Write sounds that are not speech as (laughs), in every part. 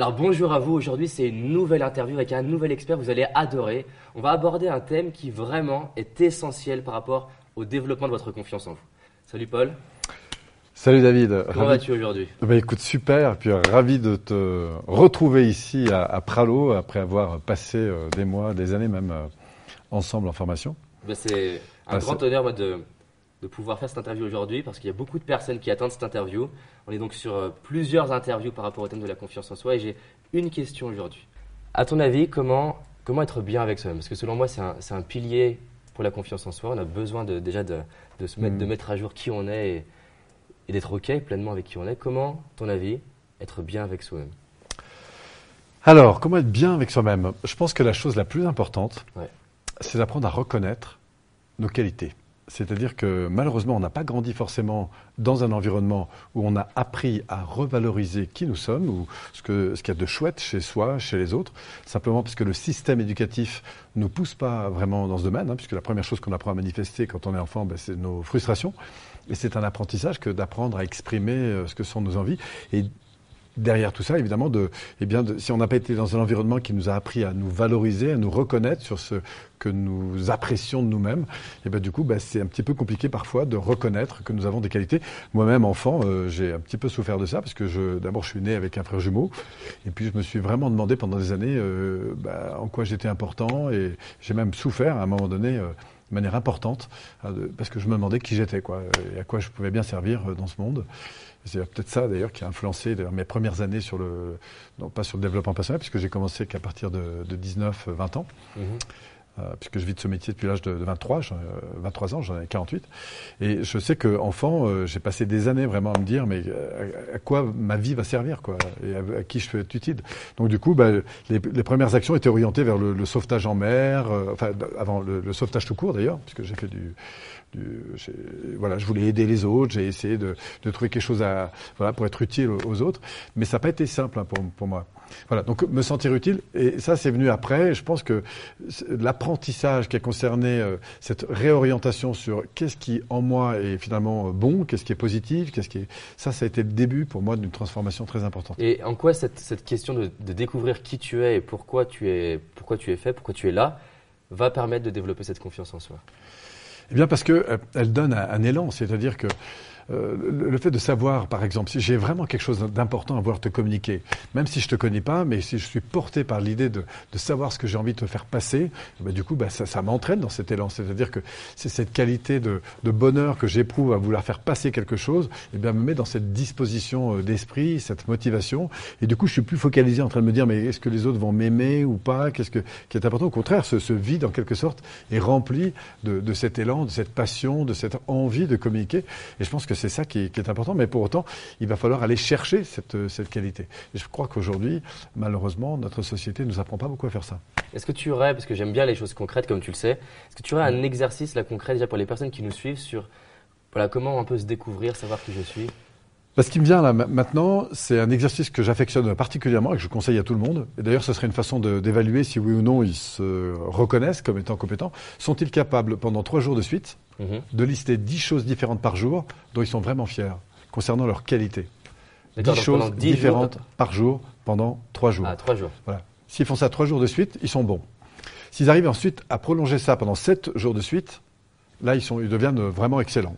Alors bonjour à vous, aujourd'hui c'est une nouvelle interview avec un nouvel expert, vous allez adorer. On va aborder un thème qui vraiment est essentiel par rapport au développement de votre confiance en vous. Salut Paul. Salut David. Comment vas-tu aujourd'hui? Bah, Écoute, super, puis ravi de te retrouver ici à, Pralo après avoir passé euh, des mois, des années même euh, ensemble en formation. Bah, c'est un bah, grand honneur de, de pouvoir faire cette interview aujourd'hui parce qu'il y a beaucoup de personnes qui attendent cette interview. On est donc sur euh, plusieurs interviews par rapport au thème de la confiance en soi et j'ai une question aujourd'hui. À ton avis, comment, comment être bien avec soi-même? Parce que selon moi, c'est un, un, pilier pour la confiance en soi. On a besoin de, déjà de, de se mettre, de mm. mettre à jour qui on est et, et d'être OK pleinement avec qui on est. Comment, ton avis, être bien avec soi-même? Alors, comment être bien avec soi-même? Je pense que la chose la plus importante, c'est d'apprendre à reconnaître nos qualités. C'est-à-dire que malheureusement, on n'a pas grandi forcément dans un environnement où on a appris à revaloriser qui nous sommes ou ce qu'il ce y a de chouette chez soi, chez les autres, simplement parce que le système éducatif ne nous pousse pas vraiment dans ce domaine, hein, puisque la première chose qu'on apprend à manifester quand on est enfant, ben, c'est nos frustrations. Et c'est un apprentissage que d'apprendre à exprimer euh, ce que sont nos envies. Et derrière tout ça, évidemment, de, eh bien, si on n'a pas été dans un environnement qui nous a appris à nous valoriser, à nous reconnaître sur ce que nous apprécions de nous-mêmes, eh du coup, bah, c'est un petit peu compliqué parfois de reconnaître que nous avons des qualités. Moi-même, enfant, euh, j'ai un petit peu souffert de ça parce que je, d'abord, je suis né avec un frère jumeau, et puis je me suis vraiment demandé pendant des années euh, bah, en quoi j'étais important, et j'ai même souffert à un moment donné. Euh, de manière importante, parce que je me demandais qui j'étais, quoi, et à quoi je pouvais bien servir dans ce monde. C'est peut-être ça d'ailleurs qui a influencé mes premières années sur le, non pas sur le développement personnel, puisque j'ai commencé qu'à partir de, de 19-20 ans. Mhm. Euh, puisque je vis de ce métier depuis l'âge de, 23, 23 euh, ans, j'en ai 48. Et je sais qu'enfant, euh, j'ai passé des années vraiment à me dire, mais à, quoi ma vie va servir, quoi, et à, qui je peux être utile. Donc du coup, bah, les, premières actions étaient orientées vers le, sauvetage en mer, enfin avant le, sauvetage tout court d'ailleurs, puisque j'ai fait du, voilà, je voulais aider les autres, j'ai essayé de, trouver quelque chose à, voilà, pour être utile aux autres, mais ça n'a pas été simple hein, pour, moi. Voilà, donc me sentir utile, et ça c'est venu après. Je pense que l'apprentissage qui a concerné euh, cette réorientation sur qu'est-ce qui en moi est finalement euh, bon, qu'est-ce qui est positif, qu'est-ce qui est ça, ça a été le début pour moi d'une transformation très importante. Et en quoi cette, cette question de, de, découvrir qui tu es et pourquoi tu es, pourquoi tu es fait, pourquoi tu es là, va permettre de développer cette confiance en soi? Eh bien parce que euh, donne un, un élan, c'est-à-dire que euh, le fait de savoir, par exemple, si j'ai vraiment quelque chose d'important à voir te communiquer, même si je te connais pas, mais si je suis porté par l'idée de, de, savoir ce que j'ai envie de te faire passer, bah, du coup, bah, ça, ça m'entraîne dans cet élan. C'est-à-dire que c'est cette qualité de, de bonheur que j'éprouve à vouloir faire passer quelque chose, et eh bien, me met dans cette disposition euh, d'esprit, cette motivation. Et du coup, je suis plus focalisé en train de me dire, mais est-ce que les autres vont m'aimer ou pas? Qu'est-ce que, qui est important? Au contraire, ce, ce, vide, en quelque sorte, est rempli de, de cet élan, de cette passion, de cette envie de communiquer. Et je pense que c'est ça qui est, important, mais pour autant, il va falloir aller chercher cette, cette qualité. Et je crois qu'aujourd'hui, malheureusement, notre société ne nous apprend pas beaucoup à faire ça. Est-ce que tu aurais, parce que j'aime bien les choses concrètes, comme tu le sais, est-ce que tu aurais un exercice là concret déjà pour les personnes qui nous suivent sur voilà, comment on peut se découvrir, savoir qui je suis? Ce qui me vient là maintenant, c'est un exercice que j'affectionne particulièrement et que je conseille à tout le monde. Et d'ailleurs, ce serait une façon d'évaluer si oui ou non ils se reconnaissent comme étant compétents. Sont-ils capables, pendant trois jours de suite, mhm. de lister dix choses différentes par jour dont ils sont vraiment fiers concernant leur qualité? Dix choses différentes par jour pendant trois jours. Ah, trois jours. Voilà. S'ils font ça trois jours de suite, ils sont bons. S'ils arrivent ensuite à prolonger ça pendant sept jours de suite, là, ils, sont, ils deviennent vraiment excellents.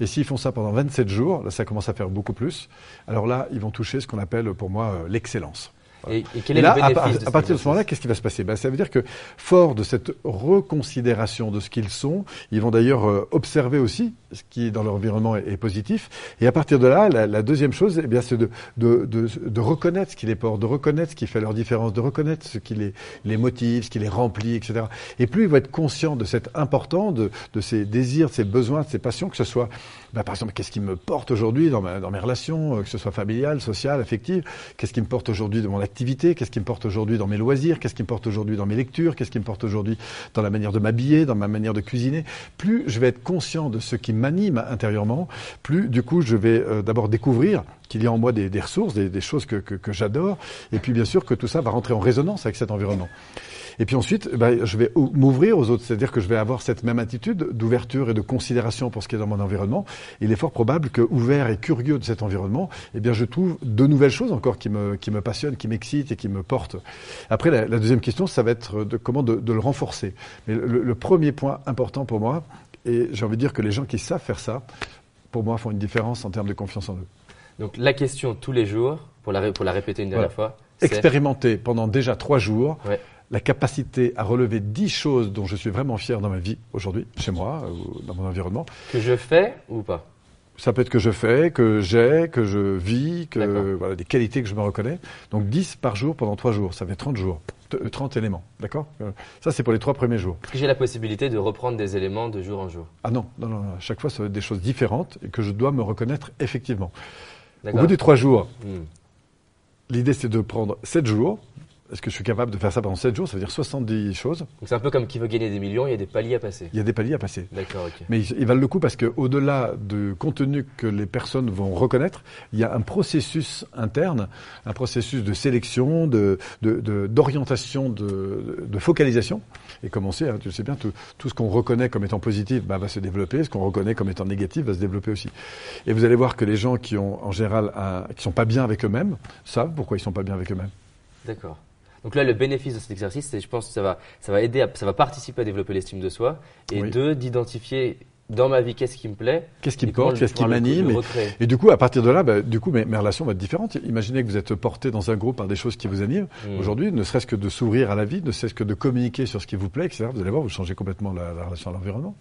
Et s'ils font ça pendant 27 jours, là, ça commence à faire beaucoup plus. Alors là, ils vont toucher ce qu'on appelle pour moi euh, l'excellence. Et, quel est là, le à, partir de ce moment-là, qu'est-ce qui va se passer? Ben, Ça veut dire que, fort de cette reconsidération de ce qu'ils sont, ils vont d'ailleurs euh, observer aussi ce qui dans leur environnement est, positif. Et à partir de là, la, deuxième chose, eh bien, c'est de, de, de, de, reconnaître ce qui les porte, de reconnaître ce qui fait leur différence, de reconnaître ce qui les, les motive, ce qui les remplit, etc. Et plus ils vont être conscients de cet important, de, de ces désirs, de ces besoins, de ces passions, que ce soit, ben, par exemple, qu'est-ce qui me porte aujourd'hui dans, dans mes relations, euh, que ce soit familiale, sociale, affective, qu'est-ce qui me porte aujourd'hui de mon activité, qu'est-ce qui me porte aujourd'hui dans mes loisirs, qu'est-ce qui me porte aujourd'hui dans mes lectures, qu'est-ce qui me porte aujourd'hui dans la manière de m'habiller, dans ma manière de cuisiner. Plus je vais être conscient de ce qui m'anime intérieurement, plus du coup je vais euh, d'abord découvrir qu'il y a en moi des, ressources, des, choses que, j'adore, et puis bien sûr que tout ça va rentrer en résonance avec cet environnement. Et puis ensuite, bah, je vais m'ouvrir aux autres, c'est-à-dire que je vais avoir cette même attitude d'ouverture et de considération pour ce qui est dans mon environnement. Il est fort probable que, ouvert et curieux de cet environnement, eh bien, je trouve de nouvelles choses encore qui me, qui me passionnent, qui m'excitent et qui me portent. Après, la, deuxième question, ça va être de comment de, le renforcer. Mais le, premier point important pour moi, et j'ai envie de dire que les gens qui savent faire ça, pour moi, font une différence en termes de confiance en eux. Donc la question tous les jours, pour la, pour la répéter une dernière fois. Expérimenter pendant déjà trois jours la capacité à relever dix choses dont je suis vraiment fier dans ma vie aujourd'hui, chez moi, ou dans mon environnement. Que je fais ou pas? Ça peut être que je fais, que j'ai, que je vis, que voilà, des qualités que je me reconnais. Donc 10 par jour pendant 3 jours, ça fait 30 jours, 30 éléments, d'accord? Euh, Ça c'est pour les 3 premiers jours. J'ai la possibilité de reprendre des éléments de jour en jour Ah non, non, non, à chaque fois ça va être des choses différentes et que je dois me reconnaître effectivement. Au bout des 3 jours, hmm. l'idée c'est de prendre 7 jours, est-ce que je suis capable de faire ça pendant 7 jours? Ça veut dire 70 choses. Donc c'est un peu comme qui veut gagner des millions, il y a des paliers à passer. Il y a des paliers à passer. D'accord, ok. Mais ils, valent le coup parce qu'au-delà du contenu que les personnes vont reconnaître, il y a un processus interne, un processus de sélection, d'orientation, de, de, de, focalisation. Et comme on sait, hein, tu sais bien, tout, tout ce qu'on reconnaît comme étant positif bah, va se développer, ce qu'on reconnaît comme étant négatif va se développer aussi. Et vous allez voir que les gens qui ont en général, un, qui sont pas bien avec eux-mêmes, savent pourquoi ils sont pas bien avec eux-mêmes. D'accord. Donc là, le bénéfice de cet exercice, c'est, je pense, que ça va, ça va aider, ça va participer à développer l'estime de soi, et deux, d'identifier dans ma vie qu'est-ce qui me plaît, qu'est-ce qui me porte, qu'est-ce qui m'anime, et, du coup, à partir de là, bah, du coup, mes, relations vont être différentes. Imaginez que vous êtes porté dans un groupe par des choses qui vous animent. Hmm. Aujourd'hui, ne serait-ce que de s'ouvrir à la vie, ne serait-ce que de communiquer sur ce qui vous plaît, etc. Vous allez voir, vous changez complètement la, relation à l'environnement.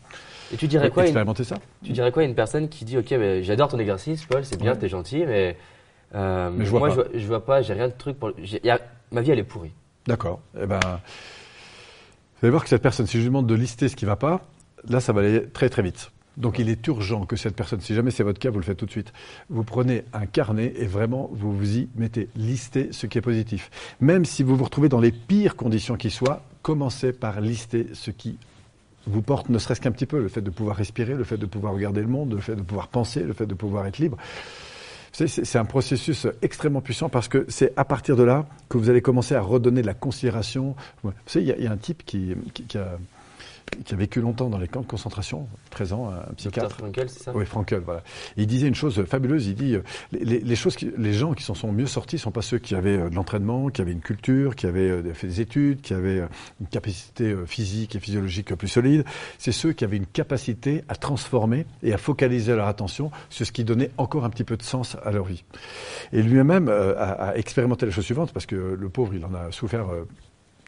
Et tu dirais quoi Expérimenter ça. Tu dirais quoi à une personne qui dit, ok, j'adore ton exercice, Paul, c'est bien, tu t'es gentil, mais, euh, je moi, Je, je vois pas, j'ai rien de truc pour. Ma vie, elle est pourrie. D'accord. Eh ben, vous allez voir que cette personne, si je lui demande de lister ce qui ne va pas, là, ça va aller très très vite. Donc il est urgent que cette personne, si jamais c'est votre cas, vous le faites tout de suite. Vous prenez un carnet et vraiment vous vous y mettez, listez ce qui est positif. Même si vous vous retrouvez dans les pires conditions qui soient, commencez par lister ce qui vous porte ne serait-ce qu'un petit peu, le fait de pouvoir respirer, le fait de pouvoir regarder le monde, le fait de pouvoir penser, le fait de pouvoir être libre. C'est un processus extrêmement puissant parce que c'est à partir de là que vous allez commencer à redonner de la considération. Vous savez, il y, a un type qui, qui a qui a vécu longtemps dans les camps de concentration, 13 ans, un psychiatre. Frankel, c'est ça? Oui, Frankel, voilà. il disait une chose fabuleuse, il dit, euh, les, choses les gens qui s'en sont mieux sortis ne sont pas ceux qui avaient euh, de l'entraînement, qui avaient une culture, qui avaient euh, fait des études, qui avaient une capacité physique et physiologique plus solide, c'est ceux qui avaient une capacité à transformer et à focaliser leur attention sur ce qui donnait encore un petit peu de sens à leur vie. Et lui-même a, expérimenté la chose suivante, parce que le pauvre, il en a souffert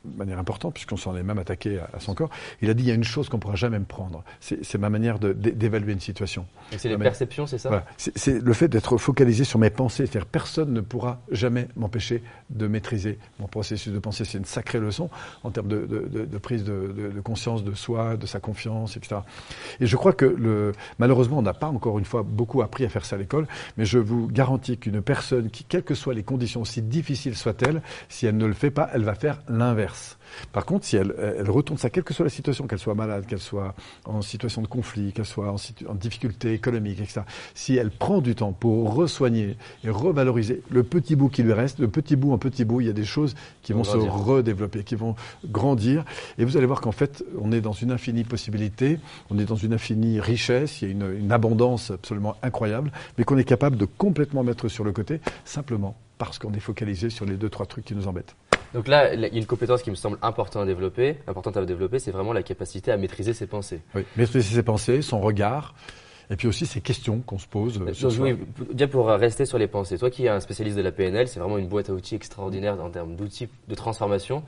de manière importante, puisqu'on s'en est même attaqué à, son corps. Il a dit il y a une chose qu'on ne pourra jamais me prendre. C'est ma manière d'évaluer une situation. C'est les perceptions, c'est ça? C'est le fait d'être focalisé sur mes pensées. C'est-à-dire personne ne pourra jamais m'empêcher de maîtriser mon processus de pensée. C'est une sacrée leçon en termes de, de prise de, conscience de soi, de sa confiance, etc. Et je crois que le, malheureusement, on n'a pas encore une fois beaucoup appris à faire ça à l'école, mais je vous garantis qu'une personne qui, quelles que soient les conditions, aussi difficiles soient-elles, si elle ne le fait pas, elle va faire l'inverse. commerce Par contre, si elle, elle, retourne ça, quelle que soit la situation, qu'elle soit malade, qu'elle soit en situation de conflit, qu'elle soit en, difficulté économique, etc., si elle prend du temps pour re-soigner et revaloriser le petit bout qui lui reste, le petit bout en petit bout, il y a des choses qui vont, se redévelopper, qui vont grandir. Et vous allez voir qu'en fait, on est dans une infinie possibilité, on est dans une infinie richesse, il y a une, une abondance absolument incroyable, mais qu'on est capable de complètement mettre sur le côté, simplement parce qu'on est focalisé sur les deux, trois trucs qui nous embêtent. Donc là, il y a une compétence qui me semble importante à développer, importante à développer, c'est vraiment la capacité à maîtriser ses pensées. Oui, maîtriser ses pensées, son regard, et puis aussi ces questions qu'on se pose. Euh, sur oui, bien pour rester sur les pensées. Toi qui es un spécialiste de la PNL, c'est vraiment une boîte à outils extraordinaire en termes d'outils de transformation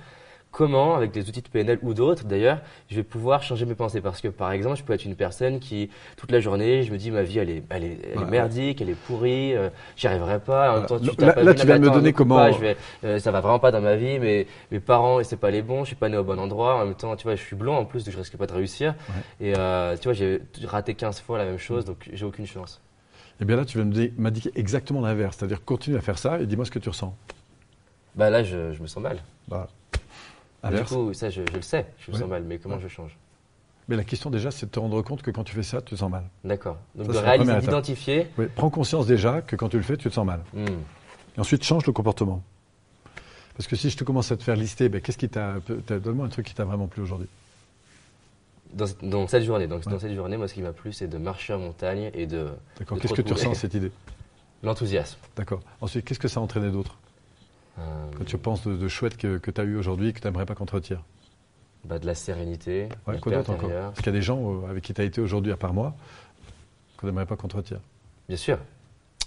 comment, avec des outils de PNL ou d'autres d'ailleurs, je vais pouvoir changer mes pensées. Parce que par exemple, je peux être une personne qui, toute la journée, je me dis ma vie elle est, elle est, elle est merdique, elle est pourrie, euh, j'y arriverai pas. En même temps, tu là, tu viens de me donner comment. je vais, euh, ça va vraiment pas dans ma vie, mais mes parents, c'est pas les bons, je suis pas né au bon endroit. En même temps, tu vois, je suis blond en plus, donc je risque pas de réussir. Et euh, tu vois, j'ai raté 15 fois la même chose, donc j'ai aucune chance. Et eh bien là, tu viens de m'indiquer exactement l'inverse. C'est-à-dire, continue à faire ça et dis-moi ce que tu ressens. Bah là, je, je me sens mal. Bah. Du coup, ça, je, le sais, je me sens mal, mais comment je change mais la question déjà, c'est de te rendre compte que quand tu fais ça, tu te sens mal. D'accord. Donc de réaliser, d'identifier. Oui, prends conscience déjà que quand tu le fais, tu te sens mal. Hmm. Et ensuite, change le comportement. Parce que si je te commence à te faire lister, ben, qu'est-ce qui t'a. Donne-moi un truc qui t'a vraiment plu aujourd'hui. Dans, cette journée, donc dans cette journée, moi, ce qui m'a plu, c'est de marcher en montagne et de. D'accord. Qu'est-ce que tu ressens cette idée? L'enthousiasme. D'accord. Ensuite, qu'est-ce que ça a entraîné d'autre? Euh, Quand tu penses de, chouette que, tu as eu aujourd'hui que tu n'aimerais pas qu'on te retire bah, De la sérénité. Ouais, quoi d'autre encore Parce qu'il y a des gens euh, avec qui tu as été aujourd'hui, à part moi, qu'on n'aimerait pas qu'on te retire. Bien sûr.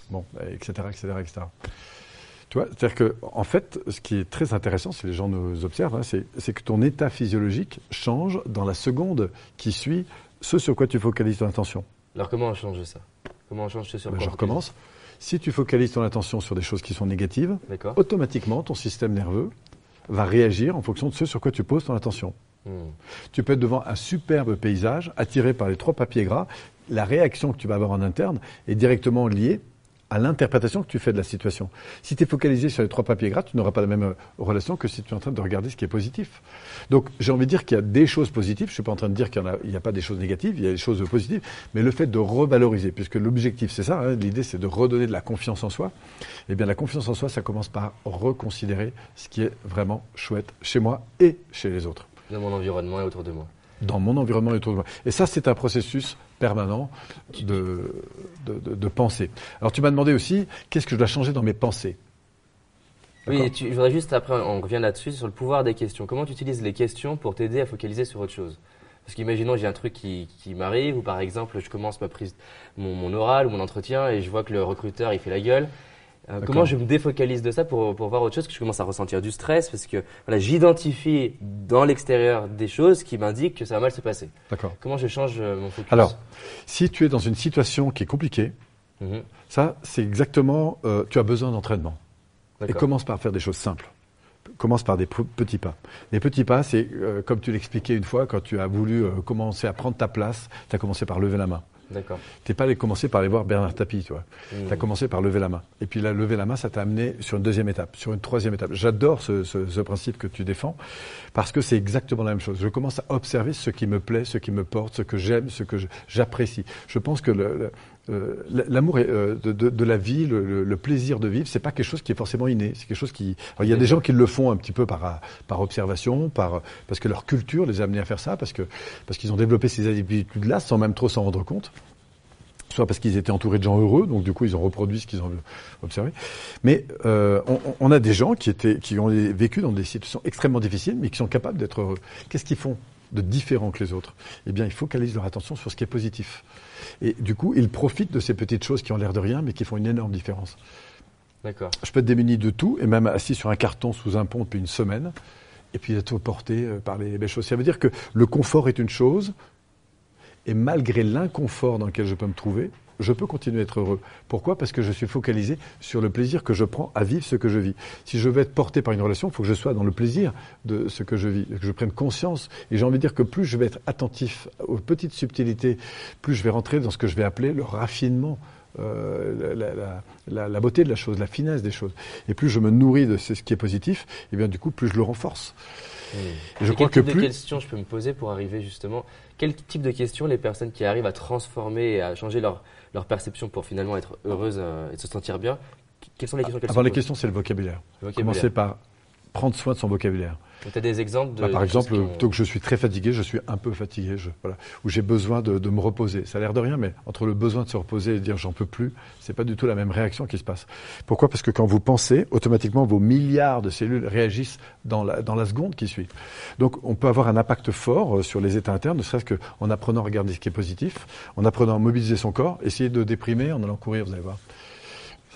Bon, etc., etc., etc. Tu vois, c'est-à-dire que, en fait, ce qui est très intéressant, si les gens nous observent, hein, c'est que ton état physiologique change dans la seconde qui suit ce sur quoi tu focalises ton attention. Alors, comment on change ça? Comment on change ce sur ben, quoi Je recommence. Si tu focalises ton attention sur des choses qui sont négatives, automatiquement, ton système nerveux va réagir en fonction de ce sur quoi tu poses ton attention. Hmm. Tu peux être devant un superbe paysage, attiré par les trois papiers gras. La réaction que tu vas avoir en interne est directement liée à l'interprétation que tu fais de la situation. Si tu es focalisé sur les trois papiers gras, tu n'auras pas la même euh, relation que si tu es en train de regarder ce qui est positif. Donc j'ai envie de dire qu'il y a des choses positives, je ne suis pas en train de dire qu'il n'y a, pas des choses négatives, il y a des choses positives, mais le fait de revaloriser, puisque l'objectif c'est ça, hein, l'idée c'est de redonner de la confiance en soi, eh bien la confiance en soi, ça commence par reconsidérer ce qui est vraiment chouette chez moi et chez les autres. Dans mon environnement et autour de moi. Dans mon environnement et autour de moi. Et ça, c'est un processus permanent de, de, pensée. Alors tu m'as demandé aussi, qu'est-ce que je dois changer dans mes pensées? Oui, je voudrais juste, après, on revient là-dessus, sur le pouvoir des questions. Comment tu utilises les questions pour t'aider à focaliser sur autre chose? Parce qu'imaginons, j'ai un truc qui, qui m'arrive, ou par exemple, je commence ma prise, mon, mon, oral ou mon entretien, et je vois que le recruteur, il fait la gueule. Euh, comment je me défocalise de ça pour, pour voir autre chose que je commence à ressentir du stress parce que voilà, j'identifie dans l'extérieur des choses qui m'indiquent que ça va mal se passer. D'accord. Comment je change euh, mon focus? Alors, si tu es dans une situation qui est compliquée, mhm. ça c'est exactement, euh, tu as besoin d'entraînement. Et commence par faire des choses simples. Commence par des petits pas. Les petits pas, c'est comme tu l'expliquais une fois, quand tu as voulu commencer à prendre ta place, tu as commencé par lever la main. D'accord. Tu n'es pas allé commencer par aller voir Bernard Tapie, tu vois. Mmh. Tu as commencé par lever la main. Et puis là, lever la main, ça t'a amené sur une deuxième étape, sur une troisième étape. J'adore ce, ce, principe que tu défends parce que c'est exactement la même chose. Je commence à observer ce qui me plaît, ce qui me porte, ce que j'aime, ce que j'apprécie. Je, pense que le, euh, l'amour euh, de, de, de, la vie, le, le, plaisir de vivre, c'est pas quelque chose qui est forcément inné. C'est quelque chose qui. Alors, il y a des gens qui le font un petit peu par, par observation, par parce que leur culture les a amenés à faire ça, parce que parce qu'ils ont développé ces habitudes-là sans même trop s'en rendre compte soit parce qu'ils étaient entourés de gens heureux, donc du coup ils ont reproduit ce qu'ils ont observé. Mais euh, on, on, a des gens qui étaient, qui ont vécu dans des situations extrêmement difficiles, mais qui sont capables d'être heureux. Qu'est-ce qu'ils font de différent que les autres? Eh bien, ils focalisent leur attention sur ce qui est positif. Et du coup, ils profitent de ces petites choses qui ont l'air de rien, mais qui font une énorme différence. D'accord. Je peux être démuni de tout, et même assis sur un carton sous un pont depuis une semaine, et puis être porté euh, par les belles choses. Ça veut dire que le confort est une chose, et malgré l'inconfort dans lequel je peux me trouver, je peux continuer à être heureux. Pourquoi? Parce que je suis focalisé sur le plaisir que je prends à vivre ce que je vis. Si je veux être porté par une relation, il faut que je sois dans le plaisir de ce que je vis, que je prenne conscience. Et j'ai envie de dire que plus je vais être attentif aux petites subtilités, plus je vais rentrer dans ce que je vais appeler le raffinement. Euh, la, beauté de la chose, la finesse des choses. Et plus je me nourris de ce qui est positif, et bien du coup, plus je le renforce. Je crois que type de questions je peux me poser pour arriver justement? Quel type de questions les personnes qui arrivent à transformer et à changer leur, leur perception pour finalement être heureuses euh, et se sentir bien Quelles sont les questions Avant les questions, c'est le vocabulaire. le vocabulaire. Commencer par prendre soin de son vocabulaire. Tu as des exemples de. Bah, par exemple, plutôt que je suis très fatigué, je suis un peu fatigué, je, voilà, où j'ai besoin de, de, me reposer. Ça a l'air de rien, mais entre le besoin de se reposer et dire j'en peux plus, c'est pas du tout la même réaction qui se passe. Pourquoi? Parce que quand vous pensez, automatiquement vos milliards de cellules réagissent dans la, dans la seconde qui suit. Donc on peut avoir un impact fort euh, sur les états internes, ne serait-ce qu'en apprenant à regarder ce qui est positif, en apprenant à mobiliser son corps, essayer de déprimer en allant courir, vous allez voir.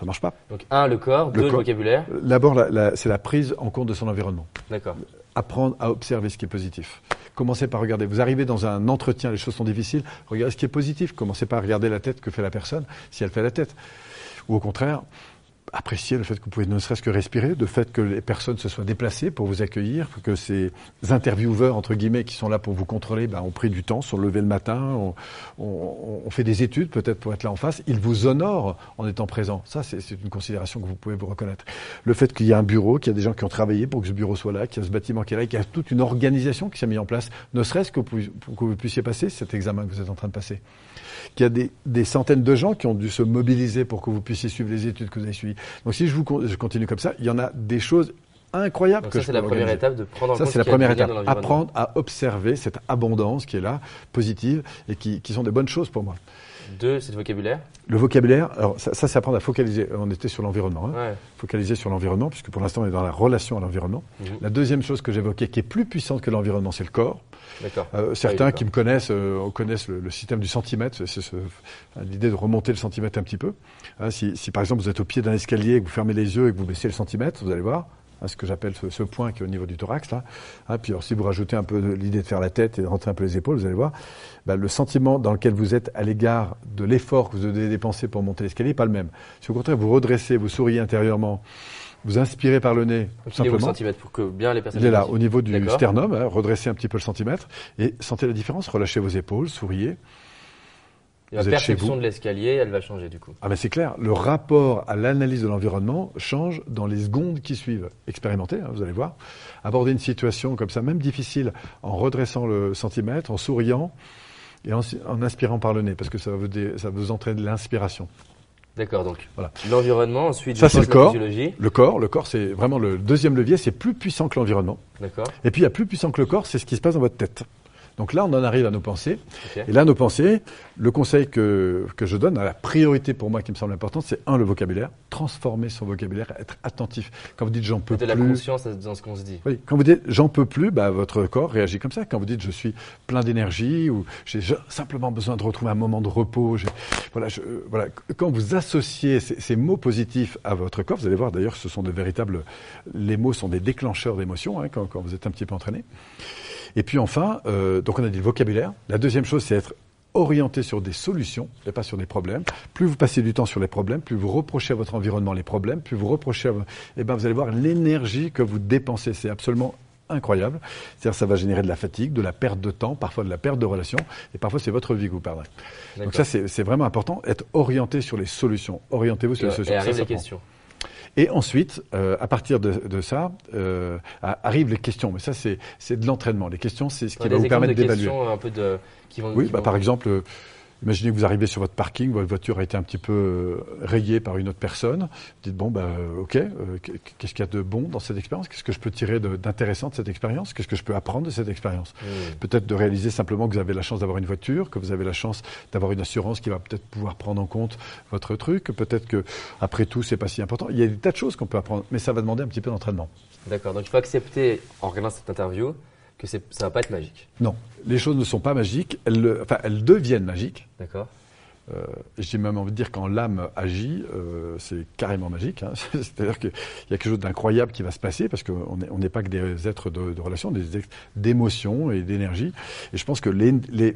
Ça marche pas. Donc, un, le corps, deux, le, vocabulaire. D'abord, c'est la prise en compte de son environnement. D'accord. Apprendre à observer ce qui est positif. Commencez par regarder. Vous arrivez dans un entretien, les choses sont difficiles. Regardez ce qui est positif. Commencez par regarder la tête que fait la personne, si elle fait la tête. Ou au contraire, apprécier le fait que vous pouvez ne serait-ce que respirer, le fait que les personnes se soient déplacées pour vous accueillir, que ces intervieweurs, entre guillemets, qui sont là pour vous contrôler, ben, ont pris du temps, sont levés le matin, ont on, fait des études peut-être pour être là en face. Ils vous honorent en étant présents. Ça, c'est une considération que vous pouvez vous reconnaître. Le fait qu'il y a un bureau, qu'il y a des gens qui ont travaillé pour que ce bureau soit là, qu'il y a ce bâtiment qui est là, qu'il y a toute une organisation qui s'est mise en place, ne serait-ce que pour que vous puissiez passer cet examen que vous êtes en train de passer qu'il y a des, des, centaines de gens qui ont dû se mobiliser pour que vous puissiez suivre les études que vous avez suivies. Donc si je, vous, je continue comme ça, il y en a des choses incroyable que ça, c'est la première étape de prendre en ça, compte c'est la première étape. Apprendre à observer cette abondance qui est là, positive, et qui, qui sont des bonnes choses pour moi. Deux, c'est le vocabulaire? Le vocabulaire, alors ça, c'est apprendre à focaliser. On était sur l'environnement. Hein. Focaliser sur l'environnement, puisque pour l'instant, on est dans la relation à l'environnement. Mhm. La deuxième chose que j'évoquais, qui est plus puissante que l'environnement, c'est le corps. Euh, certains qui me connaissent euh, connaissent le, système du centimètre. C'est l'idée de remonter le centimètre un petit peu. Hein, si, si, par exemple vous êtes au pied d'un escalier et que vous fermez les yeux et que vous baissez le centimètre, vous allez voir, ce que j'appelle ce, point qui est au niveau du thorax. Là. Ah, puis alors, si vous rajoutez un peu l'idée de faire la tête et de rentrer un peu les épaules, vous allez voir, bah, le sentiment dans lequel vous êtes à l'égard de l'effort que vous devez dépenser pour monter l'escalier n'est pas le même. Si au contraire vous redressez, vous souriez intérieurement, vous inspirez par le nez, tout simplement. le centimètre pour que bien les personnes. Il est là, au niveau du sternum, hein, redressez un petit peu le centimètre et sentez la différence. Relâchez vos épaules, souriez la perception de l'escalier, elle va changer du coup. Ah ben c'est clair, le rapport à l'analyse de l'environnement change dans les secondes qui suivent. Expérimentez, hein, vous allez voir. Aborder une situation comme ça, même difficile, en redressant le centimètre, en souriant et en, inspirant par le nez, parce que ça vous, ça vous entraîne l'inspiration. D'accord, donc voilà. l'environnement, ensuite ça c'est le corps. Le corps, le corps, c'est vraiment le deuxième levier, c'est plus puissant que l'environnement. D'accord. Et puis il y a plus puissant que le corps, c'est ce qui se passe dans votre tête. Donc là, on en arrive à nos pensées. Et là, nos pensées, le conseil que, que je donne, la priorité pour moi qui me semble importante, c'est un, le vocabulaire. Transformer son vocabulaire, être attentif. Quand vous dites j'en peux plus. la conscience dans ce qu'on se dit. Oui, quand vous dites j'en peux plus, bah, votre corps réagit comme ça. Quand vous dites je suis plein d'énergie ou j'ai simplement besoin de retrouver un moment de repos. Voilà, je, voilà. Quand vous associez ces, ces, mots positifs à votre corps, vous allez voir d'ailleurs ce sont de véritables. Les mots sont des déclencheurs d'émotions hein, quand, quand vous êtes un petit peu entraîné. Et puis enfin, euh, donc on a dit le vocabulaire. La deuxième chose, c'est être orienté sur des solutions et pas sur des problèmes. Plus vous passez du temps sur les problèmes, plus vous reprochez à votre environnement les problèmes, plus vous reprochez, à... eh ben vous allez voir l'énergie que vous dépensez. C'est absolument incroyable. C'est-à-dire ça va générer de la fatigue, de la perte de temps, parfois de la perte de relations, et parfois c'est votre vie que vous perdrez. Donc ça c'est vraiment important, être orienté sur les solutions. Orientez-vous sur les solutions. Et arrive les questions. Et ensuite, euh, à partir de, de ça, euh, arrivent les questions. Mais ça, c'est de l'entraînement. Les questions, c'est ce qui va vous permettre d'évaluer. Un peu de, qui vont, oui, bah, par exemple, Imaginez que vous arrivez sur votre parking, votre voiture a été un petit peu euh, rayée par une autre personne. Vous dites, bon, bah, ok, euh, qu'est-ce qu'il y a de bon dans cette expérience? Qu'est-ce que je peux tirer d'intéressant de, cette expérience? Qu'est-ce que je peux apprendre de cette expérience? Mmh. Peut-être de réaliser simplement que vous avez la chance d'avoir une voiture, que vous avez la chance d'avoir une assurance qui va peut-être pouvoir prendre en compte votre truc. Peut-être que, après tout, c'est pas si important. Il y a des tas de choses qu'on peut apprendre, mais ça va demander un petit peu d'entraînement. D'accord. Donc, il faut accepter, en regardant cette interview, que ça va pas être magique. Non, les choses ne sont pas magiques, elles, enfin, elles deviennent magiques. D'accord. Euh, J'ai même envie de dire quand l'âme agit, euh, c'est carrément magique. Hein. (laughs) C'est-à-dire qu'il y a quelque chose d'incroyable qui va se passer parce qu'on n'est on pas que des êtres de, de relation, des d'émotions et d'énergie. Et je pense que les, les,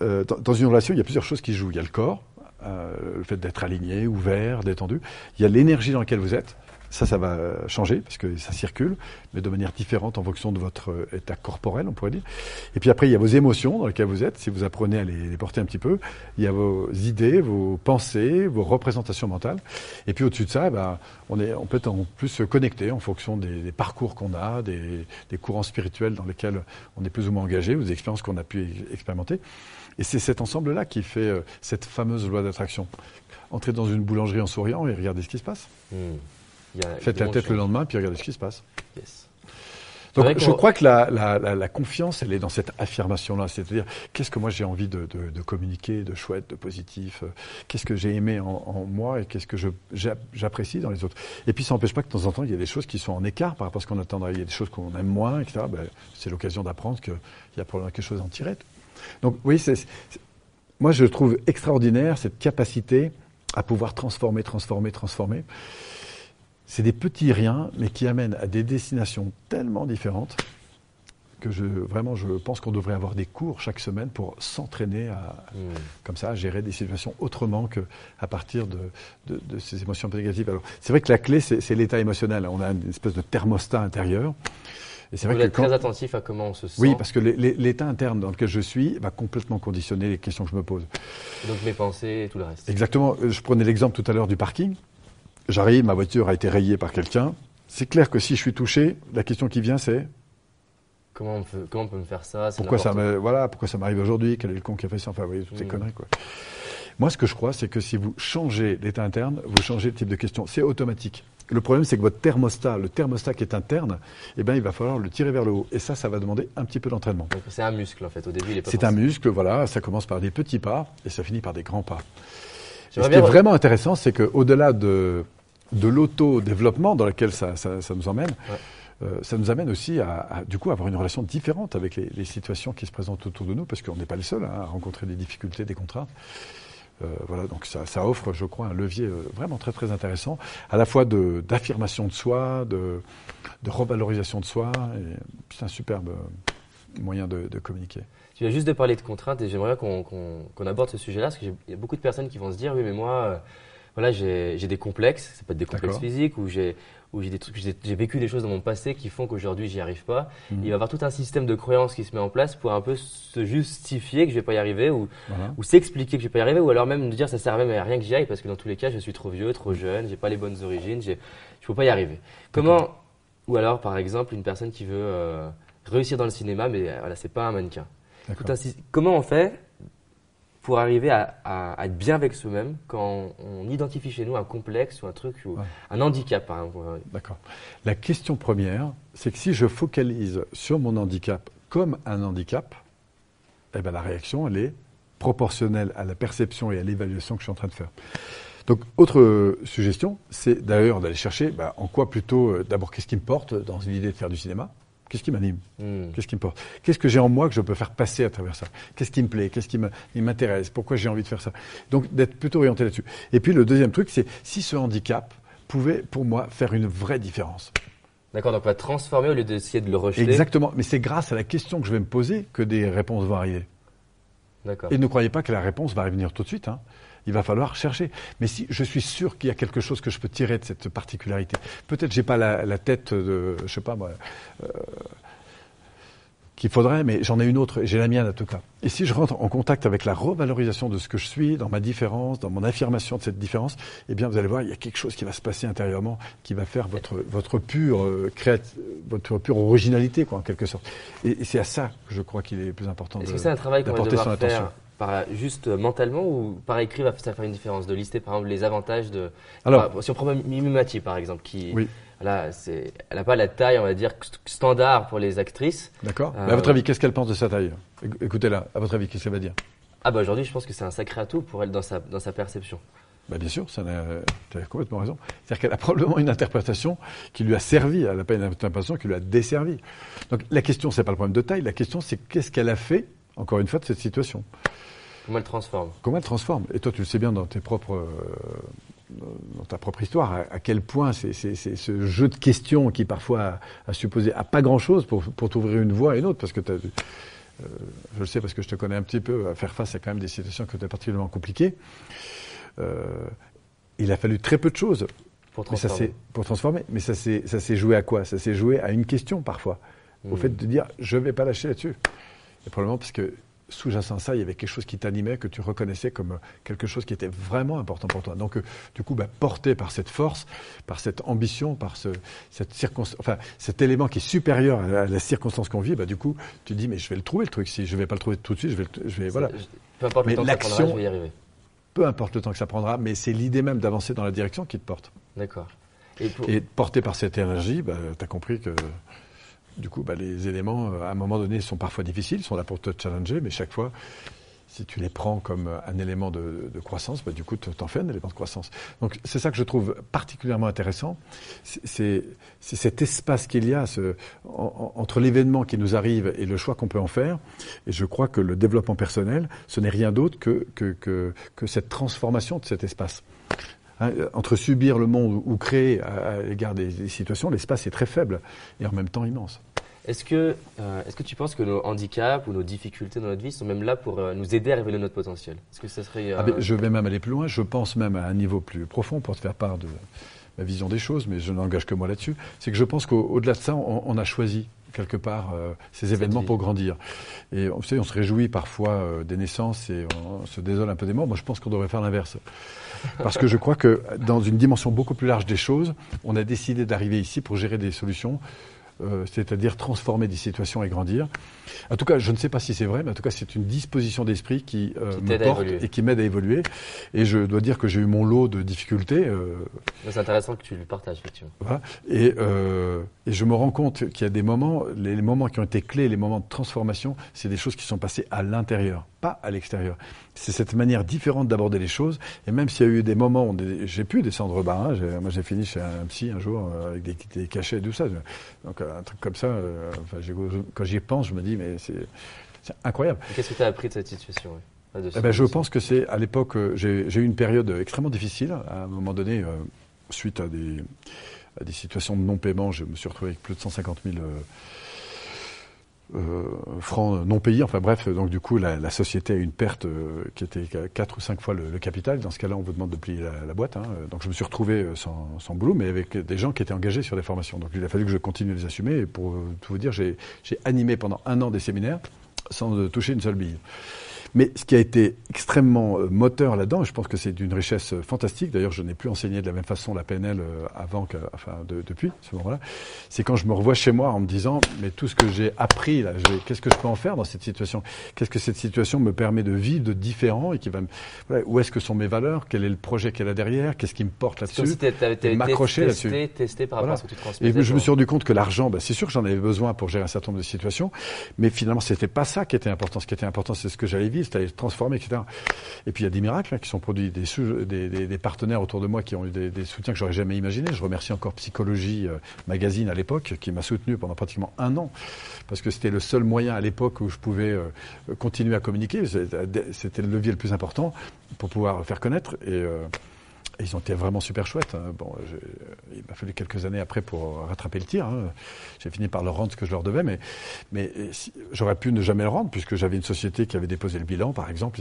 euh, dans, dans, une relation, il y a plusieurs choses qui jouent. Il y a le corps, le fait d'être aligné, ouvert, détendu. Il y a l'énergie dans laquelle vous êtes. Ça, ça va changer parce que ça circule, mais de manière différente en fonction de votre euh, état corporel, on pourrait dire. Et puis après, il y a vos émotions dans lesquelles vous êtes, si vous apprenez à les, porter un petit peu. Il y a vos idées, vos pensées, vos représentations mentales. Et puis au-dessus de ça, ben, on, est, on peut être en plus se connecter en fonction des, parcours qu'on a, des, courants spirituels dans lesquels on est plus ou moins engagé, ou des expériences qu'on a pu expérimenter. Et c'est cet ensemble-là qui fait euh, cette fameuse loi d'attraction. Entrez dans une boulangerie en souriant et regardez ce qui se passe. Faites la tête le lendemain, puis regardez ce qui se passe. Donc, je crois que la, la, la, confiance, elle est dans cette affirmation-là. C'est-à-dire, qu'est-ce que moi j'ai envie de, de, de, communiquer, de chouette, de positif euh, Qu'est-ce que j'ai aimé en, en, moi et qu'est-ce que j'apprécie dans les autres? Et puis, ça n'empêche pas que de temps en temps, il y a des choses qui sont en écart par rapport à ce qu'on attendrait. Il y a des choses qu'on aime moins, etc. Ben, c'est l'occasion d'apprendre qu'il y a probablement quelque chose à en tirer. Donc, oui, moi, je trouve extraordinaire cette capacité à pouvoir transformer, transformer, transformer c'est des petits riens, mais qui amènent à des destinations tellement différentes que je, vraiment, je pense qu'on devrait avoir des cours chaque semaine pour s'entraîner à, hmm. comme ça, à gérer des situations autrement qu'à partir de, ces émotions négatives. Alors, c'est vrai que la clé, c'est l'état émotionnel. On a une espèce de thermostat intérieur. Et c'est vrai très attentif à comment on se sent. Oui, parce que l'état interne dans lequel je suis va complètement conditionner les questions que je me pose. Donc mes pensées et tout le reste. Exactement. Je prenais l'exemple tout à l'heure du parking j'arrive, ma voiture a été rayée par quelqu'un. C'est clair que si je suis touché, la question qui vient, c'est comment on, peut, comment on peut me faire ça? Pourquoi ça, voilà, pourquoi ça m'arrive aujourd'hui? Quel est le con qui a fait ça? Enfin, vous voyez, toutes ces hmm. conneries, quoi. Moi, ce que je crois, c'est que si vous changez l'état interne, vous changez le type de question. C'est automatique. Le problème, c'est que votre thermostat, le thermostat qui est interne, eh ben, il va falloir le tirer vers le haut. Et ça, ça va demander un petit peu d'entraînement. C'est un muscle, en fait. Au début, il est C'est un muscle, voilà. Ça commence par des petits pas et ça finit par des grands pas. Ce qui est vraiment intéressant, c'est qu'au-delà de, de l'auto-développement dans lequel ça, nous emmène, euh, ça nous amène aussi à, du coup avoir une relation différente avec les, situations qui se présentent autour de nous, parce qu'on n'est pas les seuls hein, à rencontrer des difficultés, des contraintes. Euh, voilà, donc ça, offre, je crois, un levier euh, vraiment très très intéressant, à la fois d'affirmation de, soi, de, revalorisation de soi. C'est un superbe moyen de, communiquer. Tu viens juste de parler de contraintes et j'aimerais qu'on aborde ce sujet-là, parce qu'il y a beaucoup de personnes qui vont se dire, oui, mais moi, voilà, j'ai des complexes, ça peut être des complexes physiques, ou j'ai où j'ai vécu des choses dans mon passé qui font qu'aujourd'hui j'y arrive pas. Mhm. Il va y avoir tout un système de croyances qui se met en place pour un peu se justifier que je vais pas y arriver ou, ou s'expliquer que je vais pas y arriver ou alors même me dire ça sert même à rien que j'y aille parce que dans tous les cas je suis trop vieux, trop jeune, j'ai pas les bonnes origines, je peux pas y arriver. Comment ou alors par exemple une personne qui veut euh, réussir dans le cinéma mais euh, voilà c'est pas un mannequin. Comment on fait pour arriver à, être bien avec soi-même quand on identifie chez nous un complexe ou un truc, ou un handicap par exemple. D'accord. La question première, c'est que si je focalise sur mon handicap comme un handicap, eh ben la réaction, elle est proportionnelle à la perception et à l'évaluation que je suis en train de faire. Donc, autre suggestion, c'est d'ailleurs d'aller chercher bah, en quoi plutôt, euh, d'abord, qu'est-ce qui me porte dans l'idée de faire du cinéma Qu'est-ce qui m'anime hmm. Qu'est-ce qui me porte Qu'est-ce que j'ai en moi que je peux faire passer à travers ça Qu'est-ce qui me plaît Qu'est-ce qui m'intéresse Pourquoi j'ai envie de faire ça Donc d'être plutôt orienté là-dessus. Et puis le deuxième truc, c'est si ce handicap pouvait pour moi faire une vraie différence. D'accord, donc on va transformer au lieu d'essayer de le rejeter. Exactement, mais c'est grâce à la question que je vais me poser que des réponses vont arriver. D'accord. Et ne croyez pas que la réponse va revenir tout de suite. Hein il va falloir chercher. Mais si je suis sûr qu'il y a quelque chose que je peux tirer de cette particularité, peut-être j'ai pas la, tête de, je sais pas moi, euh, qu'il faudrait, mais j'en ai une autre, j'ai la mienne en tout cas. Et si je rentre en contact avec la revalorisation de ce que je suis, dans ma différence, dans mon affirmation de cette différence, eh bien vous allez voir, il y a quelque chose qui va se passer intérieurement, qui va faire votre votre pure euh, votre pure originalité, quoi, en quelque sorte. Et, c'est à ça que je crois qu'il est plus important. Est-ce que c'est un travail qu'on va devoir faire par, juste mentalement ou par écrit va ça faire une différence de lister par exemple les avantages de. Alors, si on prend Mimimati par exemple, qui oui. Là, c'est, elle n'a pas la taille, on va dire, standard pour les actrices. D'accord. Mais à votre euh, avis, qu'est-ce qu'elle pense de sa taille? Écoutez-la. À votre avis, qu'est-ce qu'elle va dire? Ah bah aujourd'hui, je pense que c'est un sacré atout pour elle dans sa, dans sa perception. Bah bien sûr, tu as complètement raison. C'est-à-dire qu'elle a probablement une interprétation qui lui a servi, elle n'a pas une interprétation qui lui a desservi. Donc la question, c'est pas le problème de taille, la question, c'est qu'est-ce qu'elle a fait, encore une fois, de cette situation? Comment elle transforme? Comment elle transforme? Et toi, tu le sais bien dans tes propres euh, dans ta propre histoire, à, quel point c'est ce jeu de questions qui parfois a, supposé à pas grand-chose pour, pour t'ouvrir une voie et une autre, parce que euh, je le sais parce que je te connais un petit peu, à faire face à quand même des situations qui étaient particulièrement compliquées. Euh, il a fallu très peu de choses pour transformer. Mais ça pour transformer. Mais ça s'est joué à quoi? Ça s'est joué à une question parfois, au hmm. fait de dire je ne vais pas lâcher là-dessus. Et probablement parce que sous-jacent ça, il y avait quelque chose qui t'animait, que tu reconnaissais comme quelque chose qui était vraiment important pour toi. Donc, euh, du coup, bah, porté par cette force, par cette ambition, par ce, cette enfin, cet élément qui est supérieur à la, circonstance qu'on vit, bah, du coup, tu dis, mais je vais le trouver le truc. Si je ne vais pas le trouver tout de suite, je vais, je vais voilà. Peu importe le temps que ça prendra, je vais y arriver. Peu importe le temps que ça prendra, mais c'est l'idée même d'avancer dans la direction qui te porte. D'accord. Et, Et, porté par cette énergie, bah, tu as compris que du coup, bah, les éléments, euh, à un moment donné, sont parfois difficiles, sont là pour te challenger, mais chaque fois, si tu les prends comme un élément de, croissance, bah, du coup, tu en fais un élément de croissance. Donc, c'est ça que je trouve particulièrement intéressant. C'est cet espace qu'il y a entre l'événement qui nous arrive et le choix qu'on peut en faire. Et je crois que le développement personnel, ce n'est rien d'autre que, cette transformation de cet espace. Hein, entre subir le monde ou créer à, l'égard des, situations, l'espace est très faible et en même temps immense. Est-ce que, euh, est-ce que tu penses que nos handicaps ou nos difficultés dans notre vie sont même là pour euh, nous aider à révéler notre potentiel? Est-ce que ça serait ah ben, Je vais même aller plus loin. Je pense même à un niveau plus profond pour te faire part de ma vision des choses, mais je n'engage que moi là-dessus. C'est que je pense qu'au-delà de ça, on, a choisi quelque part euh, ces événements pour grandir. Et on, on se réjouit parfois des naissances et on, se désole un peu des morts. Moi, je pense qu'on devrait faire l'inverse. Parce que je crois que dans une dimension beaucoup plus large des choses, on a décidé d'arriver ici pour gérer des solutions euh, c'est-à-dire transformer des situations et grandir. En tout cas, je ne sais pas si c'est vrai, mais en tout cas, c'est une disposition d'esprit qui, euh, me porte et qui m'aide à évoluer. Et je dois dire que j'ai eu mon lot de difficultés. Euh, c'est intéressant que tu le partages, effectivement. Voilà. Et, et, je me rends compte qu'il y a des moments, les, les, moments qui ont été clés, les moments de transformation, c'est des choses qui sont passées à l'intérieur, pas à l'extérieur. C'est cette manière différente d'aborder les choses. Et même s'il y a eu des moments où j'ai pu descendre bas, hein, moi j'ai fini chez un psy un jour avec des, des cachets et tout ça. Donc un truc comme ça, euh, quand j'y pense, je me dis, mais c'est incroyable. Qu'est-ce que tu as appris de cette situation eh ben, Je pense que c'est, à l'époque, euh, j'ai eu une période extrêmement difficile. À un moment donné, euh, suite à des, à des situations de non-paiement, je me suis retrouvé avec plus de 150 000 euh, francs non payés. Enfin bref, donc du coup, la, société a une perte euh, qui était quatre ou cinq fois le, capital. Dans ce cas-là, on vous demande de plier la, boîte. Hein. Donc je me suis retrouvé euh, sans, sans, boulot, mais avec des gens qui étaient engagés sur des formations. Donc il a fallu que je continue à les assumer. Et pour tout vous dire, j'ai animé pendant un an des séminaires sans toucher une seule bille. Mais ce qui a été extrêmement euh, moteur là-dedans, et je pense que c'est d'une richesse euh, fantastique, d'ailleurs je n'ai plus enseigné de la même façon la PNL euh, avant que, enfin depuis ce moment-là, c'est quand je me revois chez moi en me disant, mais tout ce que j'ai appris là, qu'est-ce que je peux en faire dans cette situation? Qu'est-ce que cette situation me permet de vivre de différent et qui va me, voilà, où est-ce que sont mes valeurs? Quel est le projet qu'elle a derrière? Qu'est-ce qui me porte là-dessus? M'accrocher là-dessus. Testé par rapport à ce que tu. Et je me suis rendu compte que l'argent, bah, c'est sûr que j'en avais besoin pour gérer un certain nombre de situations, mais finalement c'était pas ça qui était important. Ce qui était important, c'est ce que j'allais vivre c'est à transformer, etc. Et puis il y a des miracles hein, qui sont produits, des, partenaires autour de moi qui ont eu des, soutiens que j'aurais jamais imaginé. Je remercie encore Psychologie euh, Magazine à l'époque qui m'a soutenu pendant pratiquement un an parce que c'était le seul moyen à l'époque où je pouvais euh, continuer à communiquer. C'était le levier le plus important pour pouvoir faire connaître et euh, ils ont été vraiment super chouettes. Hein. Bon, il m'a fallu quelques années après pour rattraper le tir. Hein. J'ai fini par leur rendre ce que je leur devais, mais, mais j'aurais pu ne jamais le rendre puisque j'avais une société qui avait déposé le bilan, par exemple.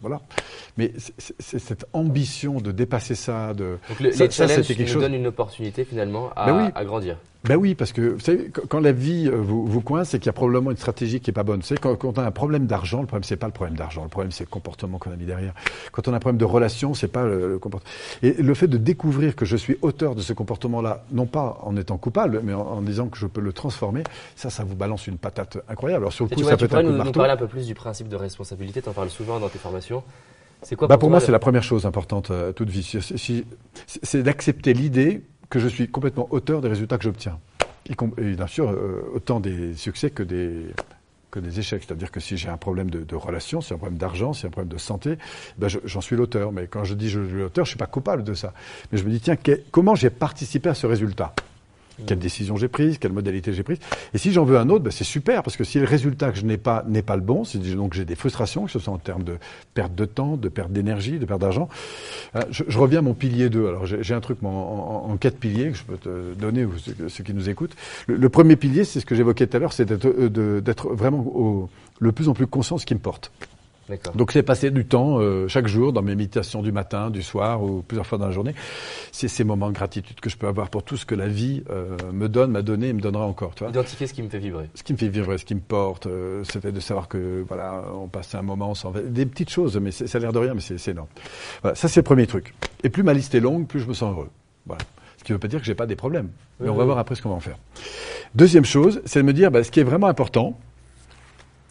voilà. Mais c'est cette ambition de dépasser ça, de Donc le, ça, les challenges ça, quelque chose... donnent une opportunité finalement à, ben à grandir. Ben oui, parce que vous savez, quand la vie euh, vous, vous coince, c'est qu'il y a probablement une stratégie qui est pas bonne. Savez, quand, quand on a un problème d'argent, le problème c'est pas le problème d'argent, le problème c'est le comportement qu'on a mis derrière. Quand on a un problème de relation, c'est pas le, comportement. Et le fait de découvrir que je suis auteur de ce comportement-là, non pas en étant coupable, mais en, disant que je peux le transformer, ça, ça vous balance une patate incroyable. Alors sur le coup, ça peut être un coup nous, de nous parler un peu plus du principe de responsabilité. Tu en parles souvent dans tes formations. C'est quoi bah, pour, moi, c'est la première chose importante euh, toute vie. C'est d'accepter l'idée que je suis complètement auteur des résultats que j'obtiens et bien sûr euh, autant des succès que des que des échecs. C'est-à-dire que si j'ai un problème de, relation, si un problème d'argent, si un problème de santé, ben j'en suis l'auteur. Mais quand je dis je suis l'auteur, je suis pas coupable de ça. Mais je me dis tiens, comment j'ai participé à ce résultat? Quelle décision j'ai prise, quelle modalité j'ai prise. Et si j'en veux un autre, ben c'est super, parce que si le résultat que je n'ai pas n'est pas le bon, c'est donc j'ai des frustrations, que ce soit en termes de perte de temps, de perte d'énergie, de perte d'argent. Euh, je, reviens à mon pilier 2. Alors j'ai un truc en, en, quatre piliers que je peux te donner, ou ceux, qui nous écoutent. Le, premier pilier, c'est ce que j'évoquais tout à l'heure, c'est d'être euh, vraiment au, le plus en plus conscient de ce qui me porte. Donc c'est passer du temps euh, chaque jour dans mes méditations du matin, du soir ou plusieurs fois dans la journée. C'est ces moments de gratitude que je peux avoir pour tout ce que la vie euh, me donne, m'a donné et me donnera encore. Tu vois Identifier ce qui me fait vibrer. Ce qui me fait vibrer, ce qui me porte, euh, c'est de savoir que voilà, on passe un moment sans des petites choses, mais ça a l'air de rien, mais c'est énorme. Voilà, ça c'est le premier truc. Et plus ma liste est longue, plus je me sens heureux. Voilà. Ce qui ne veut pas dire que j'ai pas des problèmes, mais on va voir après ce qu'on va en faire. Deuxième chose, c'est de me dire bah, ce qui est vraiment important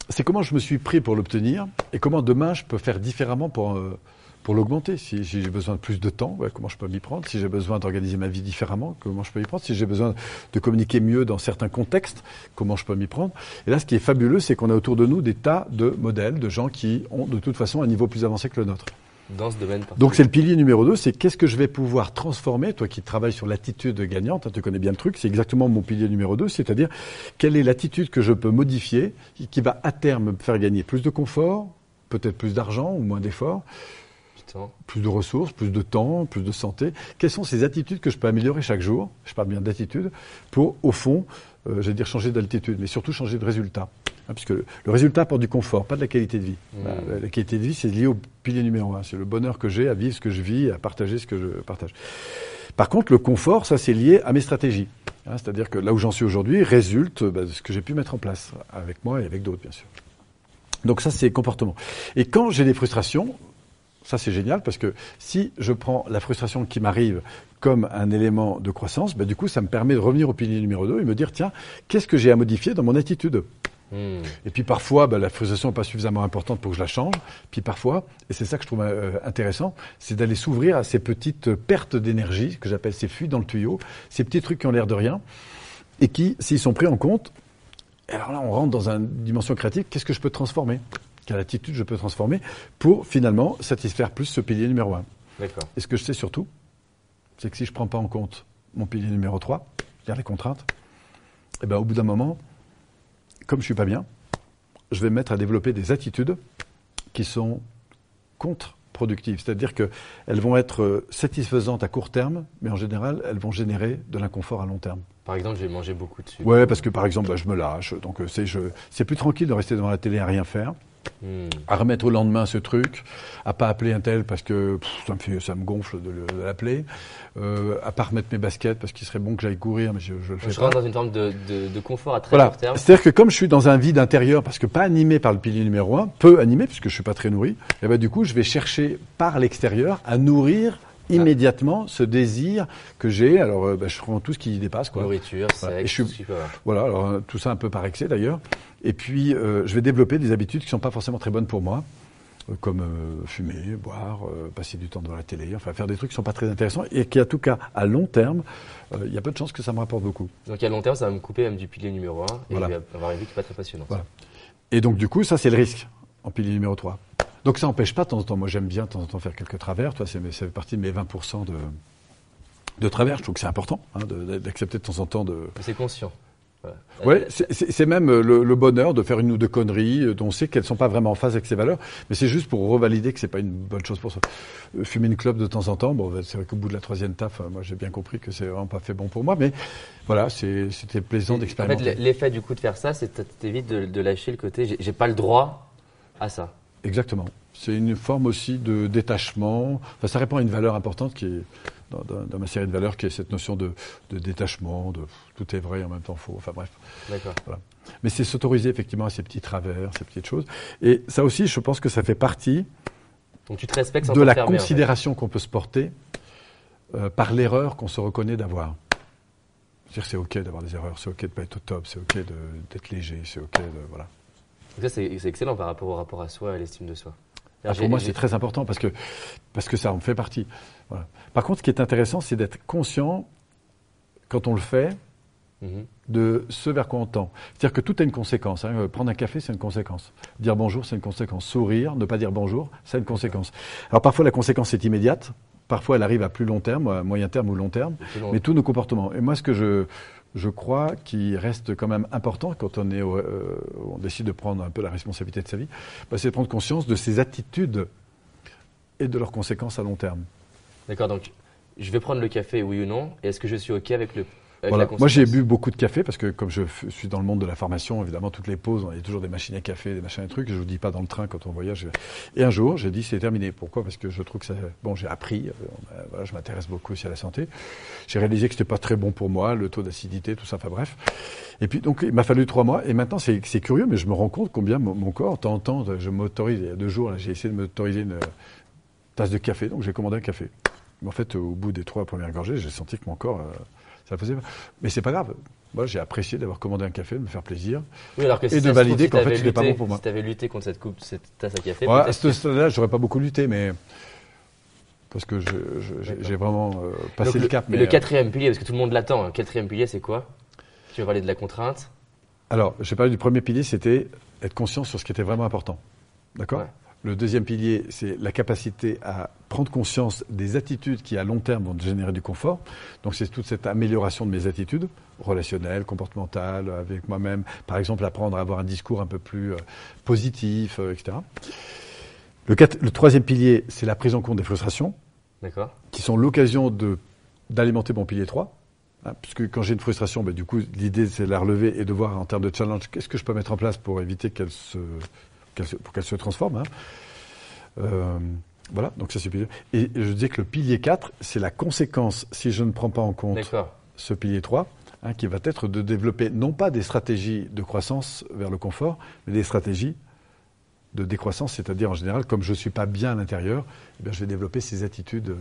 c'est comment je me suis pris pour l'obtenir et comment demain je peux faire différemment pour, euh, pour l'augmenter. Si, j'ai besoin de plus de temps, comment je peux m'y prendre? Si j'ai besoin d'organiser ma vie différemment, comment je peux m'y prendre? Si j'ai besoin de communiquer mieux dans certains contextes, comment je peux m'y prendre? Et là, ce qui est fabuleux, c'est qu'on a autour de nous des tas de modèles, de gens qui ont de toute façon un niveau plus avancé que le nôtre dans ce domaine. Donc c'est le pilier numéro 2, c'est qu'est-ce que je vais pouvoir transformer, toi qui travailles sur l'attitude gagnante, hein, tu connais bien le truc, c'est exactement mon pilier numéro 2, c'est-à-dire quelle est l'attitude que je peux modifier qui va à terme me faire gagner plus de confort, peut-être plus d'argent ou moins d'efforts, plus de ressources, plus de temps, plus de santé. Quelles sont ces attitudes que je peux améliorer chaque jour? Je parle bien d'attitude pour, au fond, euh, j'allais dire changer d'altitude, mais surtout changer de résultat. Hein, puisque le, résultat apporte du confort, pas de la qualité de vie. Mmh. La, qualité de vie, c'est lié au pilier numéro un. C'est le bonheur que j'ai à vivre ce que je vis, à partager ce que je partage. Par contre, le confort, ça, c'est lié à mes stratégies. Hein, c'est-à-dire que là où j'en suis aujourd'hui résulte bah, de ce que j'ai pu mettre en place, avec moi et avec d'autres, bien sûr. Donc ça, c'est comportement. Et quand j'ai des frustrations, Ça, c'est génial parce que si je prends la frustration qui m'arrive comme un élément de croissance, bah, du coup, ça me permet de revenir au pilier numéro 2 et me dire, tiens, qu'est-ce que j'ai à modifier dans mon attitude? Hmm. Et puis parfois, bah, la frustration n'est pas suffisamment importante pour que je la change. Puis parfois, et c'est ça que je trouve euh, intéressant, c'est d'aller s'ouvrir à ces petites pertes d'énergie, que j'appelle ces fuites dans le tuyau, ces petits trucs qui ont l'air de rien, et qui, s'ils sont pris en compte, alors là, on rentre dans une dimension créative, qu'est-ce que je peux transformer? Quelle attitude je peux transformer pour finalement satisfaire plus ce pilier numéro 1 Et ce que je sais surtout, c'est que si je ne prends pas en compte mon pilier numéro 3, c'est-à-dire les contraintes, et eh ben, au bout d'un moment, comme je ne suis pas bien, je vais me mettre à développer des attitudes qui sont contre-productives. C'est-à-dire qu'elles vont être satisfaisantes à court terme, mais en général, elles vont générer de l'inconfort à long terme. Par exemple, j'ai mangé beaucoup de sucre. Ouais, parce que par exemple, bah, je me lâche. Donc euh, c'est, c'est plus tranquille de rester devant la télé à rien faire. À remettre au lendemain ce truc, à pas appeler un tel parce que ça, me fait, ça me gonfle de, l'appeler, euh, à pas remettre mes baskets parce qu'il serait bon que j'aille courir, mais je, je le fais je rentre dans une forme de, de, confort à très court terme. C'est-à-dire que comme je suis dans un vide intérieur, parce que pas animé par le pilier numéro un, peu animé puisque je suis pas très nourri, et ben du coup je vais chercher par l'extérieur à nourrir immédiatement ce désir que j'ai. Alors, euh, bah, je prends tout ce qui dépasse. Quoi. Nourriture, sexe, je Voilà, alors, euh, tout ça un peu par excès d'ailleurs. Et puis, euh, je vais développer des habitudes qui ne sont pas forcément très bonnes pour moi, comme fumer, boire, passer du temps devant la télé, enfin faire des trucs qui ne sont pas très intéressants et qui, à tout cas, à long terme, il y a peu de chances que ça me rapporte beaucoup. Donc, à long terme, ça va me couper même du pilier numéro 1 et voilà. je vais avoir une vie qui n'est pas très passionnante. Et donc, du coup, ça, c'est le risque en pilier numéro 3. Donc ça n'empêche pas de temps en temps. Moi j'aime bien de temps en temps faire quelques travers. Toi, ça fait partie de mes 20% de, de travers. Je trouve que c'est important hein, d'accepter de, temps en temps de. C'est conscient. Ouais, c'est même euh, le, bonheur de faire une ou deux conneries euh, dont on sait qu'elles sont pas vraiment en phase avec ses valeurs, mais c'est juste pour revalider que c'est pas une bonne chose pour soi. Euh, fumer une clope de temps en temps, bon, c'est vrai qu'au bout de la troisième taf, moi j'ai bien compris que c'est vraiment pas fait bon pour moi, mais voilà, c'était plaisant d'expérimenter. En fait, l'effet du coup de faire ça, c'est t'évites de, de lâcher le côté, j'ai pas le droit à ça. Exactement. C'est une forme aussi de détachement. Enfin, ça répond à une valeur importante qui est dans, ma série de valeurs, qui est cette notion de, détachement, de tout est vrai en même temps faux. Enfin bref. D'accord. Mais c'est s'autoriser effectivement à ces petits travers, ces petites choses. Et ça aussi, je pense que ça fait partie Donc tu te respectes de la considération qu'on peut se porter euh, par l'erreur qu'on se reconnaît d'avoir. C'est-à-dire c'est ok d'avoir des erreurs, c'est ok de pas être au top, c'est ok d'être léger, c'est ok de voilà ça, c'est excellent par rapport au rapport à soi et à l'estime de soi. Ah, pour moi, c'est très important parce que, parce que ça en fait partie. Par contre, ce qui est intéressant, c'est d'être conscient, quand on le fait, mhm. de ce vers quoi on tend. C'est-à-dire que tout a une conséquence. Hein. Prendre un café, c'est une conséquence. Dire bonjour, c'est une conséquence. Sourire, ne pas dire bonjour, c'est une conséquence. Alors parfois, la conséquence est immédiate. Parfois, elle arrive à plus long terme, à moyen terme ou long terme. Mais tous nos comportements. Et moi, ce que je, je crois, qu'il reste quand même important quand on, est, euh, on décide de prendre un peu la responsabilité de sa vie, bah, c'est de prendre conscience de ses attitudes et de leurs conséquences à long terme. D'accord, donc je vais prendre le café, oui ou non, et est-ce que je suis OK avec le moi, j'ai bu beaucoup de café parce que comme je suis dans le monde de la formation, évidemment, toutes les pauses, il y a toujours des machines à café, des machins à trucs. Je vous dis pas dans le train quand on voyage. Et un jour, j'ai dit c'est terminé. Pourquoi? Parce que je trouve que ça, bon, j'ai appris. Euh, voilà, je m'intéresse beaucoup aussi à la santé. J'ai réalisé que c'était pas très bon pour moi, le taux d'acidité, tout ça. Enfin bref. Et puis donc, il m'a fallu trois mois. Et maintenant, c'est curieux, mais je me rends compte combien mon, corps, de temps en temps, je m'autorise. Il y a deux jours, j'ai essayé de m'autoriser une tasse de café. Donc j'ai commandé un café. Mais en fait, au bout des trois premières gorgées, j'ai senti que mon corps euh, ça faisait. Mais c'est pas grave. Moi, j'ai apprécié d'avoir commandé un café, de me faire plaisir. Oui, alors que et de valider qu'en fait, c'était pas bon pour moi. Si tu avais lutté contre cette coupe, cette tasse à café. À ce stade-là, j'aurais pas beaucoup lutté, mais. Parce que j'ai vraiment euh, passé le, cap. Mais le euh, quatrième pilier, parce que tout le monde l'attend, le quatrième pilier, c'est quoi? Tu veux parler de la contrainte? Alors, j'ai parlé du premier pilier, c'était être conscient sur ce qui était vraiment important. D'accord? Le deuxième pilier, c'est la capacité à prendre conscience des attitudes qui, à long terme, vont générer du confort. Donc, c'est toute cette amélioration de mes attitudes relationnelles, comportementales, avec moi-même. Par exemple, apprendre à avoir un discours un peu plus euh, positif, euh, etc. Le, le, troisième pilier, c'est la prise en compte des frustrations, qui sont l'occasion d'alimenter mon pilier 3. Hein, puisque quand j'ai une frustration, ben, du coup, l'idée, c'est de la relever et de voir en termes de challenge, qu'est-ce que je peux mettre en place pour éviter qu'elle se pour qu'elle se transforme. Hein. Euh, voilà, donc ça c'est pilier. Et je disais que le pilier 4, c'est la conséquence, si je ne prends pas en compte ce pilier 3, hein, qui va être de développer non pas des stratégies de croissance vers le confort, mais des stratégies de décroissance, c'est-à-dire en général, comme je ne suis pas bien à l'intérieur, eh je vais développer ces attitudes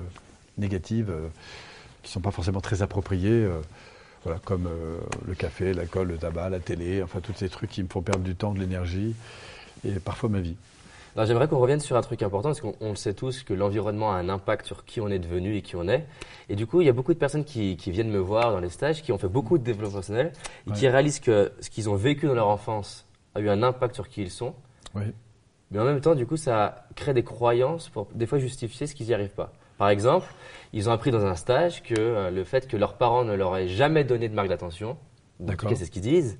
négatives qui ne sont pas forcément très appropriées voilà, comme le café, l'alcool, le tabac, la télé, enfin tous ces trucs qui me font perdre du temps, de l'énergie et parfois ma vie. J'aimerais qu'on revienne sur un truc important, parce qu'on le sait tous que l'environnement a un impact sur qui on est devenu et qui on est. Et du coup, il y a beaucoup de personnes qui, viennent me voir dans les stages, qui ont fait beaucoup de développement personnel, et qui réalisent que ce qu'ils ont vécu dans leur enfance a eu un impact sur qui ils sont. Mais en même temps, du coup, ça crée des croyances pour des fois justifier ce qu'ils n'y arrivent pas. Par exemple, ils ont appris dans un stage que euh, le fait que leurs parents ne leur aient jamais donné de marque d'attention, c'est ce qu'ils disent,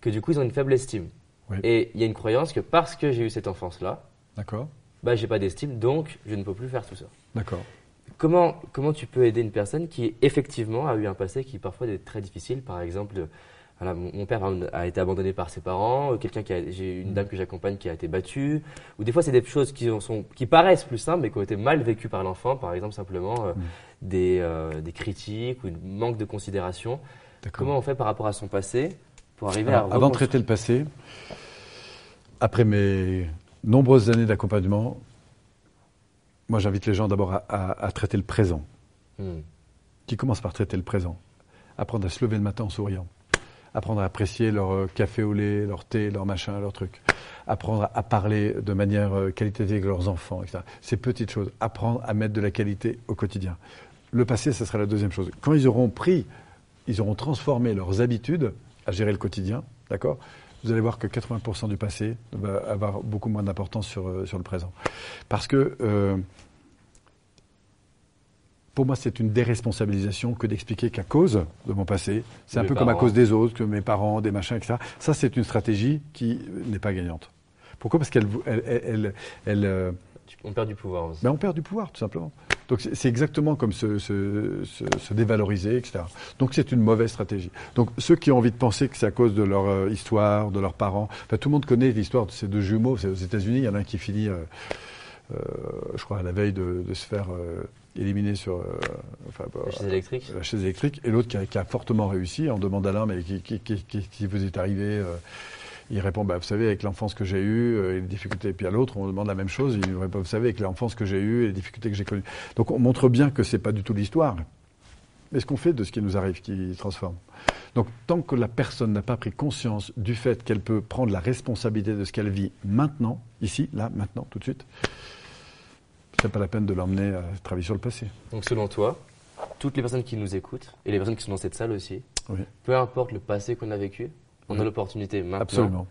que du coup ils ont une faible estime. Et il y a une croyance que parce que j'ai eu cette enfance-là, D'accord. Bah, j'ai pas d'estime, donc je ne peux plus faire tout ça. D'accord. Comment, comment tu peux aider une personne qui effectivement a eu un passé qui parfois est très difficile? Par exemple, voilà, mon père a été abandonné par ses parents, quelqu'un qui a, j'ai une mm. dame que j'accompagne qui a été battue, ou des fois c'est des choses qui, sont, qui paraissent plus simples mais qui ont été mal vécues par l'enfant, par exemple simplement euh, mm. des, euh, des critiques ou un manque de considération. Comment on fait par rapport à son passé pour arriver à Avant de traiter le passé, après mes nombreuses années d'accompagnement, moi j'invite les gens d'abord à, traiter le présent. Hmm. Qui commence par traiter le présent. Apprendre à se lever le matin en souriant. Apprendre à apprécier leur euh, café au lait, leur thé, leur machin, leur truc. Apprendre à parler de manière euh, qualitative avec leurs enfants, etc. Ces petites choses. Apprendre à mettre de la qualité au quotidien. Le passé, ce sera la deuxième chose. Quand ils auront pris, ils auront transformé leurs habitudes à gérer le quotidien, d'accord? Vous allez voir que 80% du passé va avoir beaucoup moins d'importance sur, euh, sur le présent. Parce que euh, pour moi, c'est une déresponsabilisation que d'expliquer qu'à cause de mon passé, c'est un peu comme à cause des autres, que mes parents, des machins, etc. Ça, c'est une stratégie qui n'est pas gagnante. Pourquoi? Parce qu'elle elle, elle, euh, on perd du pouvoir aussi. Ben, on perd du pouvoir, tout simplement. Donc c'est exactement comme se, dévaloriser, etc. Donc c'est une mauvaise stratégie. Donc ceux qui ont envie de penser que c'est à cause de leur euh, histoire, de leurs parents, enfin, tout le monde connaît l'histoire de ces deux jumeaux. C'est aux États-Unis, il y en a un qui finit, euh, euh, je crois, à la veille de, se faire éliminer sur enfin, la chaise électrique. La chaise électrique, et l'autre qui, a fortement réussi. On demande à l'un, mais qui, qui, qui, vous est arrivé il répond, bah, vous savez, avec l'enfance que j'ai eue euh, et les difficultés. Et puis à l'autre, on demande la même chose. Il répond, vous savez, avec l'enfance que j'ai eue et les difficultés que j'ai connues. Donc on montre bien que ce n'est pas du tout l'histoire. Mais ce qu'on fait de ce qui nous arrive qui transforme. Donc tant que la personne n'a pas pris conscience du fait qu'elle peut prendre la responsabilité de ce qu'elle vit maintenant, ici, là, maintenant, tout de suite, c'est pas la peine de l'emmener à travailler sur le passé. Donc selon toi, toutes les personnes qui nous écoutent, et les personnes qui sont dans cette salle aussi, peu importe le passé qu'on a vécu, on a l'opportunité maintenant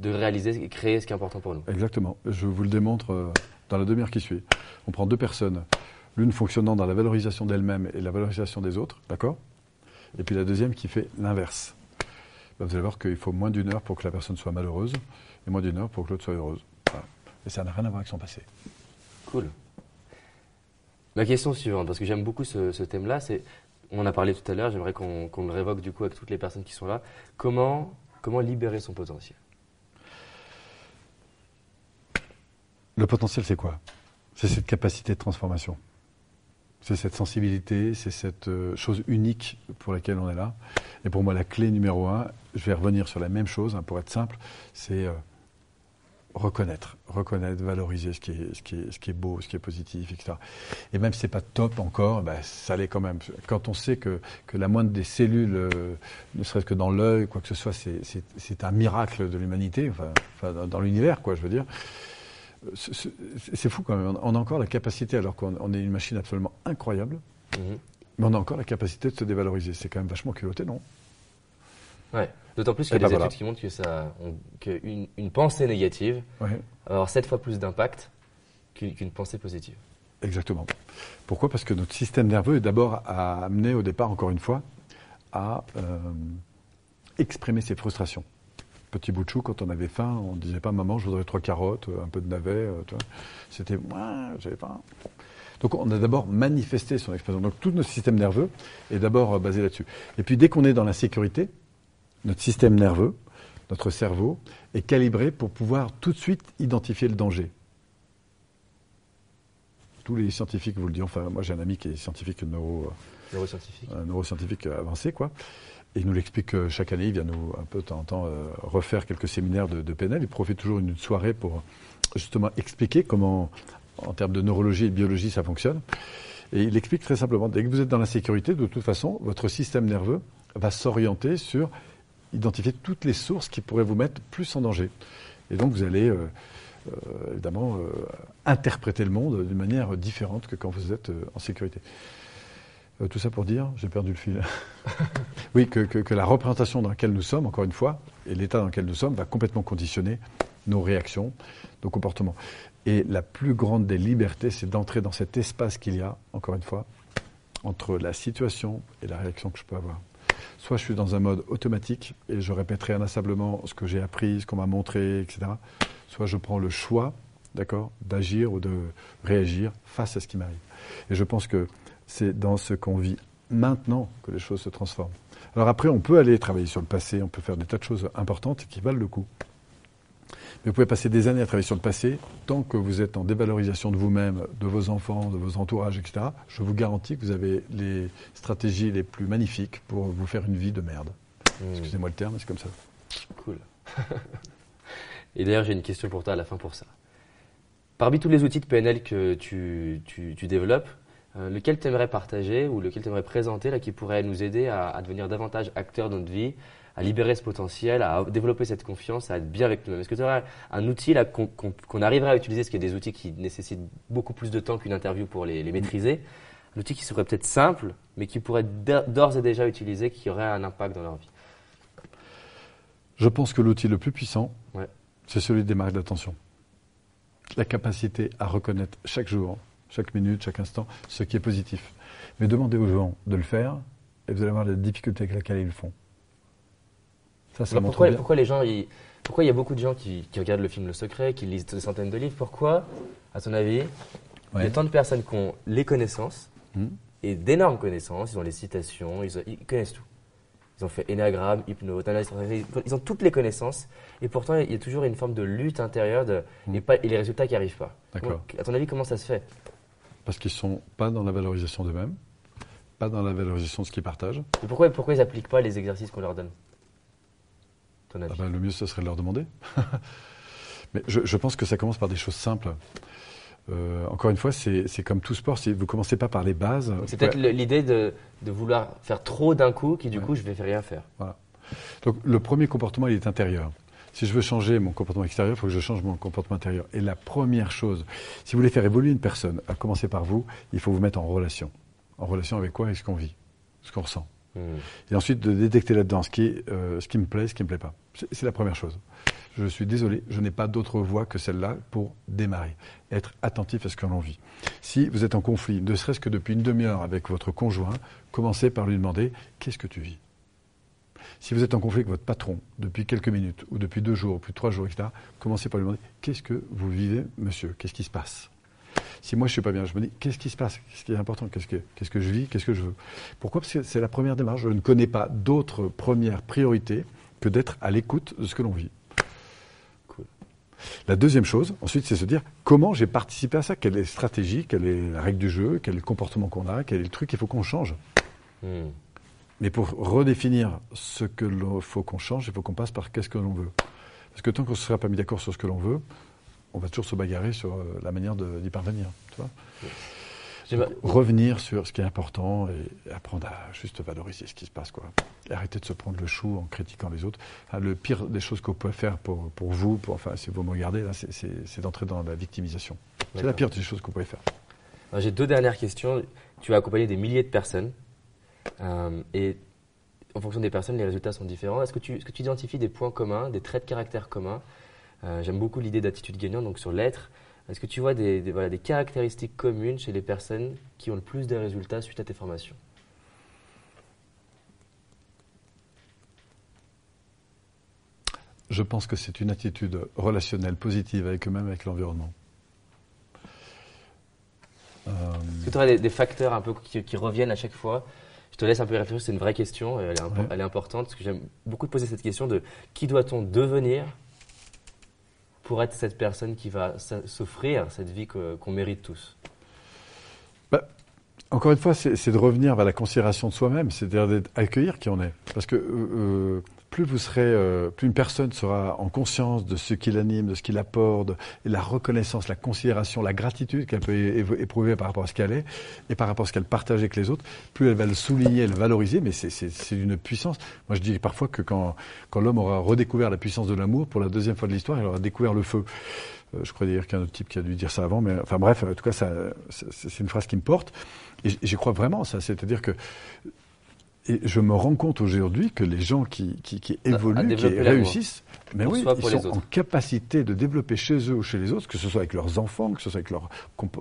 de réaliser et créer ce qui est important pour nous. Exactement. Je vous le démontre euh, dans la demi-heure qui suit. On prend deux personnes, l'une fonctionnant dans la valorisation d'elle-même et la valorisation des autres, d'accord? Et puis la deuxième qui fait l'inverse. Ben, vous allez voir qu'il faut moins d'une heure pour que la personne soit malheureuse et moins d'une heure pour que l'autre soit heureuse. Et ça n'a rien à voir avec son passé. Cool. Ma question suivante, parce que j'aime beaucoup ce thème-là, c'est on en a parlé tout à l'heure, j'aimerais qu'on le révoque du coup avec toutes les personnes qui sont là. Comment, comment libérer son potentiel? Le potentiel, c'est quoi? C'est cette capacité de transformation. C'est cette sensibilité, c'est cette euh, chose unique pour laquelle on est là. Et pour moi, la clé numéro un, je vais revenir sur la même chose, hein, pour être simple, c'est euh, reconnaître, reconnaître, valoriser ce qui, est, ce, qui est, ce qui est beau, ce qui est positif, etc. Et même si c'est pas top encore, ben, ça l'est quand même. Quand on sait que, que la moindre des cellules, euh, ne serait-ce que dans l'œil, quoi que ce soit, c'est un miracle de l'humanité, enfin, dans, l'univers, quoi, je veux dire. C'est fou quand même. On a encore la capacité, alors qu'on est une machine absolument incroyable, mhm. mais on a encore la capacité de se dévaloriser. C'est quand même vachement culotté, non? Ouais. D'autant plus qu'il y a des études qui montrent que ça, qu'une une pensée négative va avoir sept fois plus d'impact qu'une pensée positive. Exactement. Pourquoi? Parce que notre système nerveux est d'abord amené au départ, encore une fois, à euh, exprimer ses frustrations. Petit bout de chou, quand on avait faim, on ne disait pas maman, je voudrais trois carottes, un peu de navet. Euh, C'était moi, j'avais faim. Donc on a d'abord manifesté son expression. Donc tout notre système nerveux est d'abord basé là-dessus. Et puis dès qu'on est dans la sécurité, notre système nerveux, notre cerveau, est calibré pour pouvoir tout de suite identifier le danger. Tous les scientifiques vous le disent, enfin moi j'ai un ami qui est scientifique neuro, neuroscientifique. Un neuroscientifique avancé, quoi. Et il nous l'explique euh, chaque année, il vient nous un peu de temps en temps euh, refaire quelques séminaires de, de PNL. Il profite toujours d'une soirée pour justement expliquer comment, en termes de neurologie et de biologie, ça fonctionne. Et il explique très simplement, dès que vous êtes dans l'insécurité, de toute façon, votre système nerveux va s'orienter sur identifier toutes les sources qui pourraient vous mettre plus en danger. Et donc vous allez euh, euh, évidemment euh, interpréter le monde d'une manière différente que quand vous êtes en sécurité. tout ça pour dire, j'ai perdu le fil. (laughs) oui, que, que, la représentation dans laquelle nous sommes, encore une fois, et l'état dans lequel nous sommes, va complètement conditionner nos réactions, nos comportements. Et la plus grande des libertés, c'est d'entrer dans cet espace qu'il y a, encore une fois, entre la situation et la réaction que je peux avoir. Soit je suis dans un mode automatique et je répéterai inlassablement ce que j'ai appris, ce qu'on m'a montré, etc. Soit je prends le choix, d'agir ou de réagir face à ce qui m'arrive. Et je pense que c'est dans ce qu'on vit maintenant que les choses se transforment. Alors après, on peut aller travailler sur le passé, on peut faire des tas de choses importantes qui valent le coup. Mais vous pouvez passer des années à travailler sur le passé, tant que vous êtes en dévalorisation de vous-même, de vos enfants, de vos entourages, etc. Je vous garantis que vous avez les stratégies les plus magnifiques pour vous faire une vie de merde. Hmm. Excusez-moi le terme, mais c'est comme ça. Cool. (laughs) Et d'ailleurs, j'ai une question pour toi à la fin pour ça. Parmi tous les outils de PNL que tu, tu, développes, euh, lequel tu aimerais partager ou lequel tu aimerais présenter là, qui pourrait nous aider à, à devenir davantage acteur dans notre vie, à libérer ce potentiel, à développer cette confiance, à être bien avec nous-mêmes. Est-ce que tu aurais un outil qu'on arriverait à utiliser, ce qui est des outils qui nécessitent beaucoup plus de temps qu'une interview pour les, maîtriser, un outil qui serait peut-être simple, mais qui pourrait d'ores et déjà utiliser, qui aurait un impact dans leur vie? Je pense que l'outil le plus puissant, c'est celui des marques d'attention. La capacité à reconnaître chaque jour, chaque minute, chaque instant, ce qui est positif. Mais demandez aux gens de le faire, et vous allez voir la difficulté avec laquelle ils le font pourquoi, les gens, pourquoi il y a beaucoup de gens qui, regardent le film Le Secret, qui lisent des centaines de livres? Pourquoi, à ton avis, il y a tant de personnes qui ont les connaissances hmm. et d'énormes connaissances, ils ont les citations, ils, connaissent tout. Ils ont fait énagramme, hypnose, ils ont toutes les connaissances et pourtant il y a toujours une forme de lutte intérieure de, hmm. et, les résultats qui n'arrivent pas. À ton avis, comment ça se fait? Parce qu'ils ne sont pas dans la valorisation d'eux-mêmes, pas dans la valorisation de ce qu'ils partagent. Et pourquoi, pourquoi ils n'appliquent pas les exercices qu'on leur donne? Ah ben, le mieux, ce serait de leur demander. (laughs) Mais je, pense que ça commence par des choses simples. Euh, encore une fois, c'est comme tout sport. Vous commencez pas par les bases. C'est peut-être l'idée de, vouloir faire trop d'un coup, qui du coup, je vais rien faire. Voilà. Donc, le premier comportement, il est intérieur. Si je veux changer mon comportement extérieur, il faut que je change mon comportement intérieur. Et la première chose, si vous voulez faire évoluer une personne, à commencer par vous, il faut vous mettre en relation. En relation avec quoi est ce qu'on vit, ce qu'on ressent. Hmm. Et ensuite de détecter là-dedans ce, qui euh, ce qui me plaît, ce qui ne me plaît pas. C'est la première chose. Je suis désolé, je n'ai pas d'autre voie que celle-là pour démarrer. Être attentif à ce que l'on vit. Si vous êtes en conflit, ne serait-ce que depuis une demi-heure avec votre conjoint, commencez par lui demander qu'est-ce que tu vis? Si vous êtes en conflit avec votre patron depuis quelques minutes, ou depuis deux jours, ou plus trois jours, etc., commencez par lui demander qu'est-ce que vous vivez, monsieur? Qu'est-ce qui se passe? Si moi je suis pas bien, je me dis qu'est-ce qui se passe? Qu'est-ce qui est important? Qu'est-ce que, qu'est-ce que je vis? Qu'est-ce que je veux? Pourquoi? Parce que c'est la première démarche. Je ne connais pas d'autres premières priorités que d'être à l'écoute de ce que l'on vit. La deuxième chose, ensuite, c'est se dire comment j'ai participé à ça, quelle est la stratégie, quelle est la règle du jeu, quel est le comportement qu'on a, quel est le truc qu'il faut qu'on change? Hmm. Mais pour redéfinir ce que l'on faut qu'on change, il faut qu'on passe par qu'est-ce que l'on veut. Parce que tant qu'on ne sera pas mis d'accord sur ce que l'on veut, on va toujours se bagarrer sur euh, la manière d'y parvenir. revenir sur ce qui est important et apprendre à juste valoriser ce qui se passe. Quoi. Et arrêter de se prendre le chou en critiquant les autres. le pire des choses qu'on peut faire pour, pour vous, pour, enfin, si vous me regardez, c'est d'entrer dans la victimisation. C'est la pire des choses qu'on pouvez faire. J'ai deux dernières questions. Tu vas accompagner des milliers de personnes. Euh, et en fonction des personnes, les résultats sont différents. Est-ce que, tu, est-ce que tu identifies des points communs, des traits de caractère communs j'aime beaucoup l'idée d'attitude gagnante, donc sur l'être. Est-ce que tu vois des, voilà, des caractéristiques communes chez les personnes qui ont le plus de résultats suite à tes formations? Je pense que c'est une attitude relationnelle positive avec eux-mêmes, avec l'environnement. Est-ce que tu aurais des, facteurs un peu qui, reviennent à chaque fois? Je te laisse un peu réfléchir, c'est une vraie question, elle est, elle est importante, parce que j'aime beaucoup de poser cette question de qui doit-on devenir pour être cette personne qui va s'offrir cette vie qu'on mérite tous bah, Encore une fois, c'est de revenir vers la considération de soi-même, c'est-à-dire d'accueillir qui on est. Parce que euh, euh, plus vous serez, euh, plus une personne sera en conscience de ce qui l'anime, de ce qui l'apporte, et la reconnaissance, la considération, la gratitude qu'elle peut éprouver par rapport à ce qu'elle est et par rapport à ce qu'elle partage avec les autres, plus elle va le souligner, le valoriser, mais c'est une puissance. Moi, je dis parfois que quand, quand l'homme aura redécouvert la puissance de l'amour, pour la deuxième fois de l'histoire, il aura découvert le feu. Euh, je crois dire qu'il y a un autre type qui a dû dire ça avant, mais enfin bref, en tout cas, c'est une phrase qui me porte. Et j'y crois vraiment, ça. C'est-à-dire que et je me rends compte aujourd'hui que les gens qui, qui, qui évoluent, qui réussissent, mais oui, ils sont en capacité de développer chez eux ou chez les autres, que ce soit avec leurs enfants, que ce soit avec leurs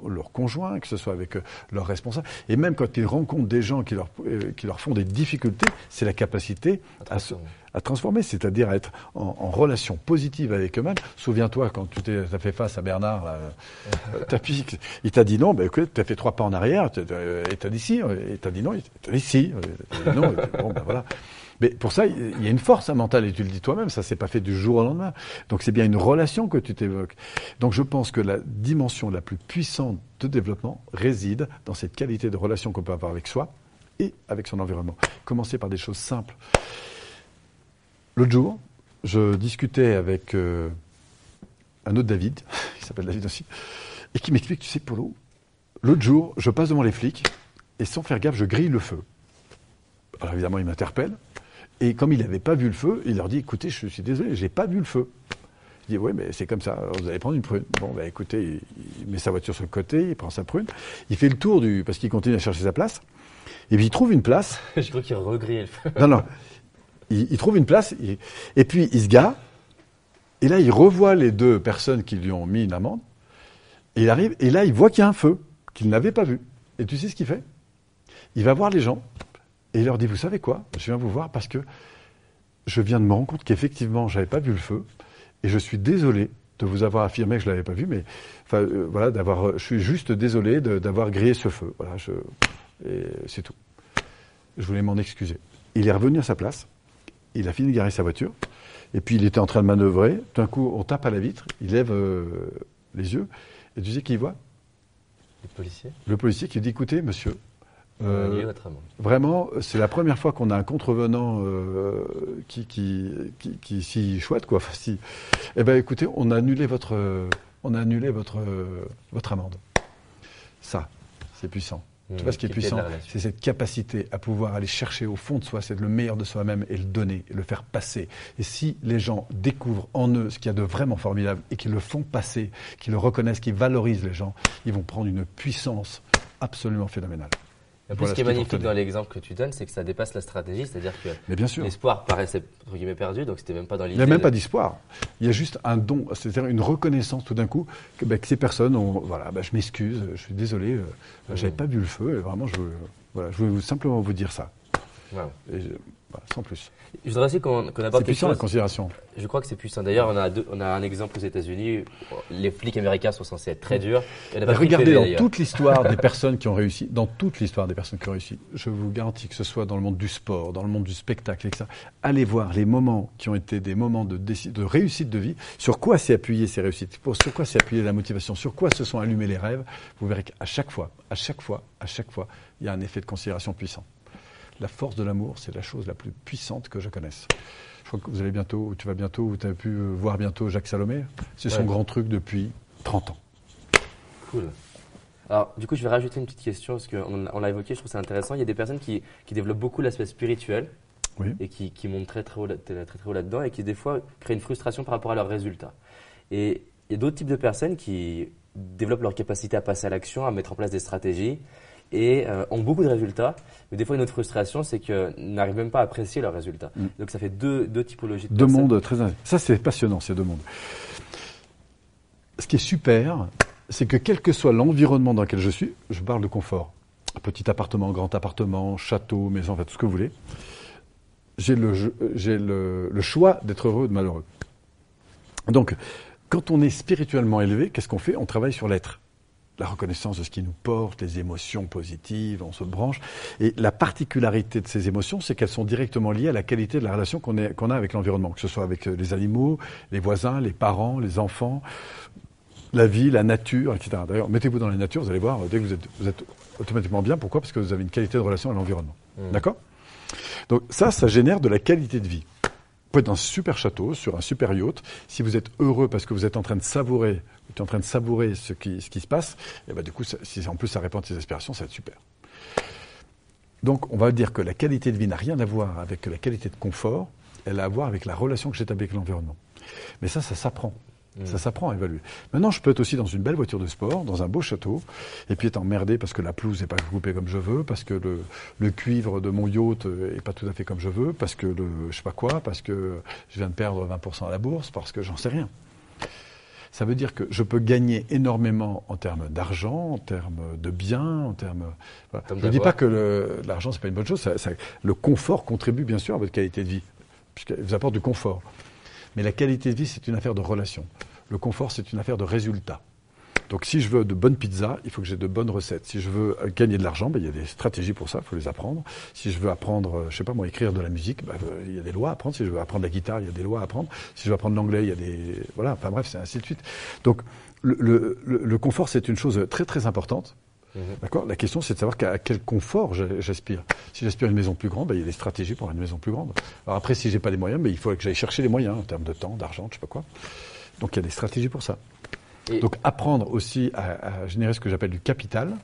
leur conjoints, que ce soit avec euh, leurs responsables. Et même quand ils rencontrent des gens qui leur, euh, qui leur font des difficultés, c'est la capacité à, se, à transformer, c'est-à-dire à être en, en, relation positive avec eux-mêmes. Souviens-toi, quand tu t'es fait face à Bernard, là, (laughs) euh, il t'a dit non, ben, écoute, tu as fait trois pas en arrière, et t'as dit si, et t'as dit non, et t'as dit si, non, bon, ben voilà. Mais pour ça, il y a une force mentale, et tu le dis toi-même, ça s'est pas fait du jour au lendemain. Donc c'est bien une relation que tu t'évoques. Donc je pense que la dimension la plus puissante de développement réside dans cette qualité de relation qu'on peut avoir avec soi et avec son environnement. Commencer par des choses simples. L'autre jour, je discutais avec euh, un autre David, (laughs) qui s'appelle David aussi, et qui m'explique, tu sais, Polo, l'autre jour, je passe devant les flics, et sans faire gaffe, je grille le feu. Alors évidemment, il m'interpelle, et comme il n'avait pas vu le feu, il leur dit, écoutez, je suis désolé, j'ai pas vu le feu. Il dit, oui, mais c'est comme ça, vous allez prendre une prune. Bon, ben écoutez, il, met sa voiture sur le côté, il prend sa prune, il fait le tour du... parce qu'il continue à chercher sa place, et puis il trouve une place. (laughs) je crois qu'il regrille le feu. Non, non (laughs) il, trouve une place, et puis il se gare, et là il revoit les deux personnes qui lui ont mis une amende, et il arrive, et là il voit qu'il y a un feu, qu'il n'avait pas vu. Et tu sais ce qu'il fait? Il va voir les gens, et il leur dit, vous savez quoi? Je viens vous voir parce que je viens de me rendre compte qu'effectivement, je n'avais pas vu le feu, et je suis désolé de vous avoir affirmé que je ne l'avais pas vu, mais euh, voilà, d'avoir, je suis juste désolé d'avoir grillé ce feu. C'est tout. Je voulais m'en excuser. Il est revenu à sa place, il a fini de garer sa voiture, et puis il était en train de manœuvrer. Tout d'un coup, on tape à la vitre, il lève euh, les yeux, et tu sais qui voit? Le policier. Le policier qui dit écoutez, monsieur. Euh, vraiment, c'est la première fois qu'on a un contrevenant euh, qui, qui, qui, si chouette quoi. si, eh ben écoutez, on a annulé votre, on a annulé votre, votre amende. Ça, c'est puissant. Tu vois, ce qui est puissant, c'est cette capacité à pouvoir aller chercher au fond de soi, c'est le meilleur de soi-même et le donner, et le faire passer. Et si les gens découvrent en eux ce qu'il y a de vraiment formidable et qu'ils le font passer, qu'ils le reconnaissent, qu'ils valorisent les gens, ils vont prendre une puissance absolument phénoménale ce qui est magnifique dans l'exemple que tu donnes, c'est que ça dépasse la stratégie, c'est-à-dire que l'espoir paraissait entre guillemets perdu, donc c'était même pas dans l'idée. Il n'y a même pas d'espoir. Il y a juste un don, c'est-à-dire une reconnaissance tout d'un coup que, bah, ces personnes ont, voilà, bah, je m'excuse, je suis désolé, euh, j'avais pas vu le feu, et vraiment, je, voilà, je voulais simplement vous dire ça. Et, sans plus. Je voudrais aussi qu'on qu C'est puissant la considération. Je crois que c'est puissant. D'ailleurs, on a, on a un exemple aux États-Unis. Les flics américains sont censés être très durs. regardez dans toute l'histoire des (laughs) personnes qui ont réussi, dans toute l'histoire des personnes qui ont réussi, je vous garantis que ce soit dans le monde du sport, dans le monde du spectacle, etc. Allez voir les moments qui ont été des moments de, de réussite de vie. Sur quoi s'est appuyé ces réussites? Sur quoi s'est appuyée la motivation? Sur quoi se sont allumés les rêves? Vous verrez qu'à chaque fois, à chaque fois, à chaque fois, il y a un effet de considération puissant la force de l'amour, c'est la chose la plus puissante que je connaisse. Je crois que vous allez bientôt, tu vas bientôt, vous avez pu euh, voir bientôt Jacques Salomé. C'est son grand truc depuis 30 ans. Cool. Alors, du coup, je vais rajouter une petite question, parce qu'on on l'a évoqué, je trouve ça intéressant. Il y a des personnes qui, développent beaucoup l'aspect spirituel et qui, montent très très haut, très, très haut là-dedans et qui, des fois, créent une frustration par rapport à leurs résultats. Et il y a d'autres types de personnes qui développent leur capacité à passer à l'action, à mettre en place des stratégies et euh, ont beaucoup de résultats. Mais des fois, une autre frustration, c'est qu'ils n'arrivent même pas à apprécier leurs résultats. Mm. Donc ça fait deux, deux typologies de Deux mondes très Ça, c'est passionnant, ces deux mondes. Ce qui est super, c'est que quel que soit l'environnement dans lequel je suis, je parle de confort. Petit appartement, grand appartement, château, maison, fait, tout ce que vous voulez. J'ai le, le, le choix d'être heureux ou de malheureux. Donc, quand on est spirituellement élevé, qu'est-ce qu'on fait? On travaille sur l'être la reconnaissance de ce qui nous porte, les émotions positives, on se branche. Et la particularité de ces émotions, c'est qu'elles sont directement liées à la qualité de la relation qu'on a avec l'environnement, que ce soit avec euh, les animaux, les voisins, les parents, les enfants, la vie, la nature, etc. D'ailleurs, mettez-vous dans la nature, vous allez voir, dès que vous êtes, vous êtes automatiquement bien. Pourquoi? Parce que vous avez une qualité de relation à l'environnement. Mmh. D'accord? Donc ça, ça génère de la qualité de vie. Pouvez être dans un super château, sur un super yacht. Si vous êtes heureux parce que vous êtes en train de savourer, vous êtes en train de savourer ce qui, se passe, et eh ben du coup, si en plus ça répond à tes aspirations, ça va être super. Donc, on va dire que la qualité de vie n'a rien à voir avec la qualité de confort, elle a à voir avec la relation que j'établis avec l'environnement. Mais ça, ça s'apprend. Mm. Ça s'apprend à évaluer. Maintenant, je peux être aussi dans une belle voiture de sport, dans un beau château, et puis être emmerdé parce que la pelouse n'est pas coupée comme je veux, parce que le, cuivre de mon yacht n'est pas tout à fait comme je veux, parce que le, je sais pas quoi, parce que je viens de perdre 20% à la bourse, parce que j'en sais rien. Ça veut dire que je peux gagner énormément en termes d'argent, en termes de biens, en termes. Je ne dis pas que l'argent c'est pas une bonne chose. le confort contribue bien sûr à votre qualité de vie, puisqu'il vous apporte du confort. Mais la qualité de vie, c'est une affaire de relation. Le confort, c'est une affaire de résultat. Donc si je veux de bonnes pizzas, il faut que j'ai de bonnes recettes. Si je veux gagner de l'argent, ben, il y a des stratégies pour ça, il faut les apprendre. Si je veux apprendre, euh, je sais pas moi, écrire de la musique, ben, euh, il y a des lois à apprendre. Si je veux apprendre la guitare, il y a des lois à apprendre. Si je veux apprendre l'anglais, il y a des... Voilà, enfin bref, c'est ainsi de suite. Donc le confort, c'est une chose très très importante. Mhm. D'accord La question, c'est de savoir à quel confort j'aspire. Si j'aspire à une maison plus grande, ben, il y a des stratégies pour une maison plus grande. Alors après, si j'ai pas les moyens, ben, il faut que j'aille chercher les moyens en termes de temps, d'argent, je sais pas quoi. Donc il y a des stratégies pour ça. Donc apprendre aussi à, générer ce que j'appelle du capital,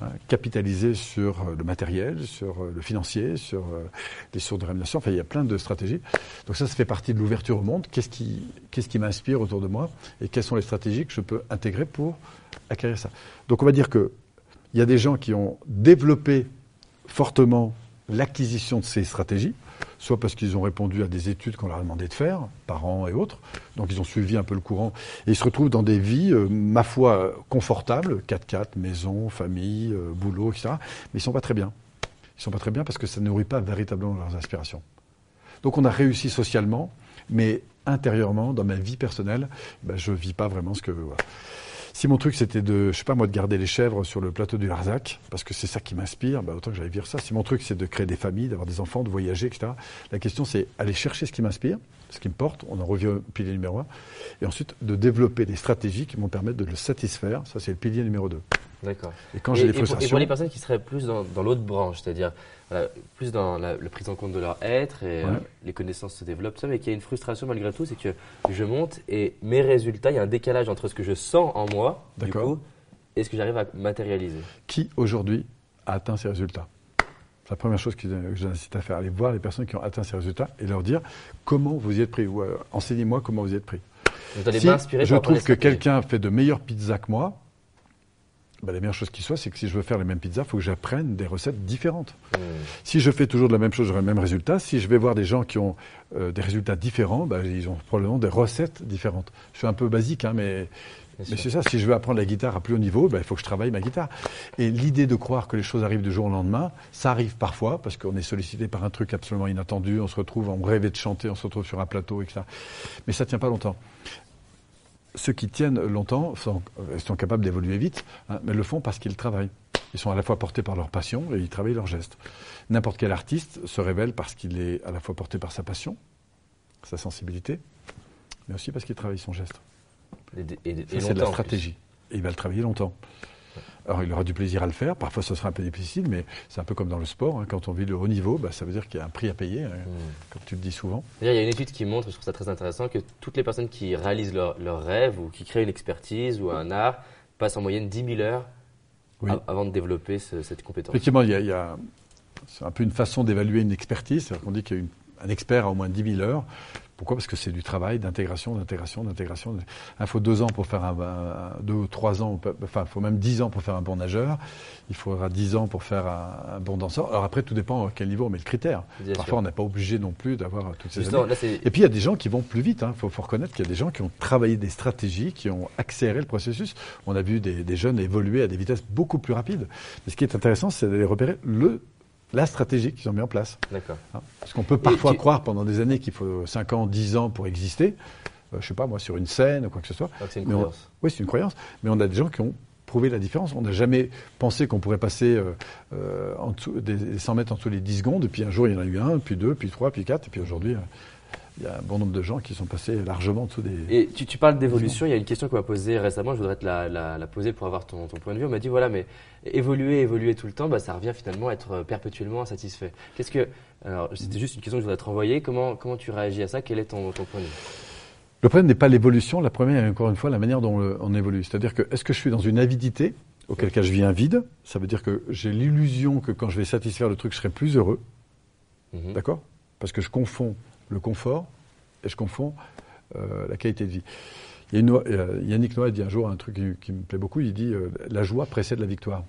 hein, capitaliser sur euh, le matériel, sur euh, le financier, sur euh, les sources de rémunération. Enfin, il y a plein de stratégies. Donc ça, ça fait partie de l'ouverture au monde. Qu'est-ce qui, qu'est-ce qui m'inspire autour de moi et quelles sont les stratégies que je peux intégrer pour acquérir ça? Donc on va dire que il y a des gens qui ont développé fortement l'acquisition de ces stratégies, soit parce qu'ils ont répondu à des études qu'on leur a demandé de faire, parents et autres, donc ils ont suivi un peu le courant, et ils se retrouvent dans des vies, euh, ma foi, confortables, 4x4, maison, famille, euh, boulot, etc., mais ils sont pas très bien. Ils sont pas très bien parce que ça ne nourrit pas véritablement leurs aspirations. Donc on a réussi socialement, mais intérieurement, dans ma vie personnelle, ben, je vis pas vraiment ce que... Si mon truc c'était de, je sais pas moi, de garder les chèvres sur le plateau du Larzac, parce que c'est ça qui m'inspire, bah, autant que j'allais dire ça. Si mon truc c'est de créer des familles, d'avoir des enfants, de voyager, etc. La question c'est aller chercher ce qui m'inspire, ce qui me porte. On en revient au pilier numéro un. Et ensuite de développer des stratégies qui vont permettre de le satisfaire. Ça c'est le pilier numéro deux. D'accord. Et quand j'ai des frustrations. Et pour les personnes qui seraient plus dans, l'autre branche, c'est-à-dire plus dans la, prise en compte de leur être et euh, les connaissances se développent, ça, mais qu'il y a une frustration malgré tout, c'est que je monte et mes résultats, il y a un décalage entre ce que je sens en moi, du coup, et ce que j'arrive à matérialiser. Qui aujourd'hui a atteint ces résultats? C'est la première chose que j'incite à faire, aller voir les personnes qui ont atteint ces résultats et leur dire comment vous y êtes pris, ou euh, enseignez-moi comment vous y êtes pris. Vous allez si je trouve que quelqu'un fait de meilleures pizzas que moi, bah, la meilleure chose qui soit, c'est que si je veux faire les mêmes pizzas, il faut que j'apprenne des recettes différentes. Mmh. Si je fais toujours de la même chose, j'aurai le même résultat. Si je vais voir des gens qui ont euh, des résultats différents, bah, ils ont probablement des recettes différentes. Je suis un peu basique, hein, mais, mais c'est ça. Si je veux apprendre la guitare à plus haut niveau, bah, il faut que je travaille ma guitare. Et l'idée de croire que les choses arrivent du jour au lendemain, ça arrive parfois, parce qu'on est sollicité par un truc absolument inattendu, on se retrouve, on rêvait de chanter, on se retrouve sur un plateau, etc. Mais ça ne tient pas longtemps ceux qui tiennent longtemps sont, sont capables d'évoluer vite, hein, mais le font parce qu'ils travaillent. Ils sont à la fois portés par leur passion et ils travaillent leurs gestes. N'importe quel artiste se révèle parce qu'il est à la fois porté par sa passion, sa sensibilité, mais aussi parce qu'il travaille son geste. Et, c'est de la stratégie. Et il va le travailler longtemps. Alors il aura du plaisir à le faire, parfois ce sera un peu difficile, mais c'est un peu comme dans le sport, hein. quand on vit le haut niveau, bah, ça veut dire qu'il y a un prix à payer, hein, hmm. comme tu le dis souvent. Il y a une étude qui montre, je trouve ça très intéressant, que toutes les personnes qui réalisent leur, rêve ou qui créent une expertise ou un art passent en moyenne 10 000 heures avant de développer cette compétence. Effectivement, il y a, c'est un peu une façon d'évaluer une expertise, c'est-à-dire qu'on dit qu'un expert a au moins 10 000 heures. Pourquoi? Parce que c'est du travail d'intégration, d'intégration, d'intégration. Il faut deux ans pour faire un, deux ou trois ans, enfin, il faut même dix ans pour faire un bon nageur. Il faudra dix ans pour faire un, bon danseur. Alors après, tout dépend à quel niveau on met le critère. Parfois, on n'est pas obligé non plus d'avoir toutes ces années. Et puis, il y a des gens qui vont plus vite. Il hein. faut, reconnaître qu'il y a des gens qui ont travaillé des stratégies, qui ont accéléré le processus. On a vu des, des jeunes évoluer à des vitesses beaucoup plus rapides. Mais ce qui est intéressant, c'est d'aller repérer le la stratégie qu'ils ont mis en place. D'accord. Hein, parce qu'on peut parfois croire pendant des années qu'il faut 5 ans, 10 ans pour exister. Je euh, je sais pas, moi, sur une scène ou quoi que ce soit. c'est une croyance. oui, c'est une croyance. Mais on a des gens qui ont prouvé la différence. On n'a jamais pensé qu'on pourrait passer euh, euh, en des 100 mètres en dessous les 10 secondes. Et puis un jour, il y en a eu un, puis deux, puis trois, puis quatre. Et puis aujourd'hui, il y a un bon nombre de gens qui sont passés largement en dessous des. Et tu, tu parles d'évolution. Il y a une question qu'on m'a posée récemment. Je voudrais te la, la, poser pour avoir ton, ton, point de vue. On m'a dit voilà, mais évoluer, évoluer tout le temps, bah, ça revient finalement à être perpétuellement insatisfait. Qu'est-ce que alors c'était juste une question que je voudrais te renvoyer. Comment comment tu réagis à ça? Quel est ton, ton point de vue? Le problème n'est pas l'évolution. La première, encore une fois, la manière dont on évolue. C'est-à-dire que est-ce que je suis dans une avidité auquel cas je vis un vide? Ça veut dire que j'ai l'illusion que quand je vais satisfaire le truc, je serai plus heureux. Mhm. D'accord? Parce que je confonds le confort et je confonds euh, la qualité de vie. A euh, Yannick Noah dit un jour un truc qui, me plaît beaucoup, il dit euh, la joie précède la victoire.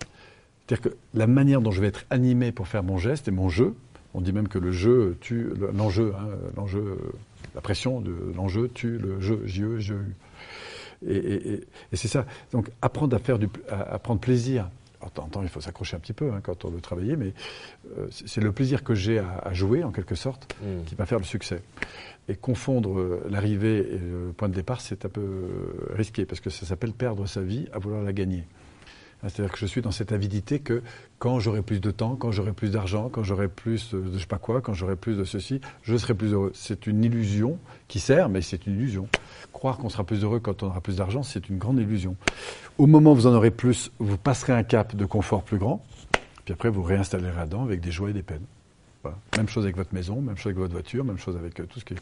C'est-à-dire que la manière dont je vais être animé pour faire mon geste et mon jeu, on dit même que le jeu tue l'enjeu, hein, l'enjeu, la pression de l'enjeu tue le jeu, jeu, jeu. Et, c'est ça. Donc apprendre à faire du, à, prendre plaisir. En temps, il faut s'accrocher un petit peu hein, quand on veut travailler, mais euh, c'est le plaisir que j'ai à, jouer, en quelque sorte, mm. qui va faire le succès. Et confondre euh, l'arrivée et le point de départ, c'est un peu euh, risqué, parce que ça s'appelle perdre sa vie à vouloir la gagner. C'est-à-dire que je suis dans cette avidité que quand j'aurai plus de temps, quand j'aurai plus d'argent, quand j'aurai plus de je sais pas quoi, quand j'aurai plus de ceci, je serai plus heureux. C'est une illusion qui sert, mais c'est une illusion. Croire qu'on sera plus heureux quand on aura plus d'argent, c'est une grande illusion. Au moment où vous en aurez plus, vous passerez un cap de confort plus grand, puis après vous réinstallerez là-dedans avec des joies et des peines. Même chose avec votre maison, même chose avec votre voiture, même chose avec euh, tout ce qui.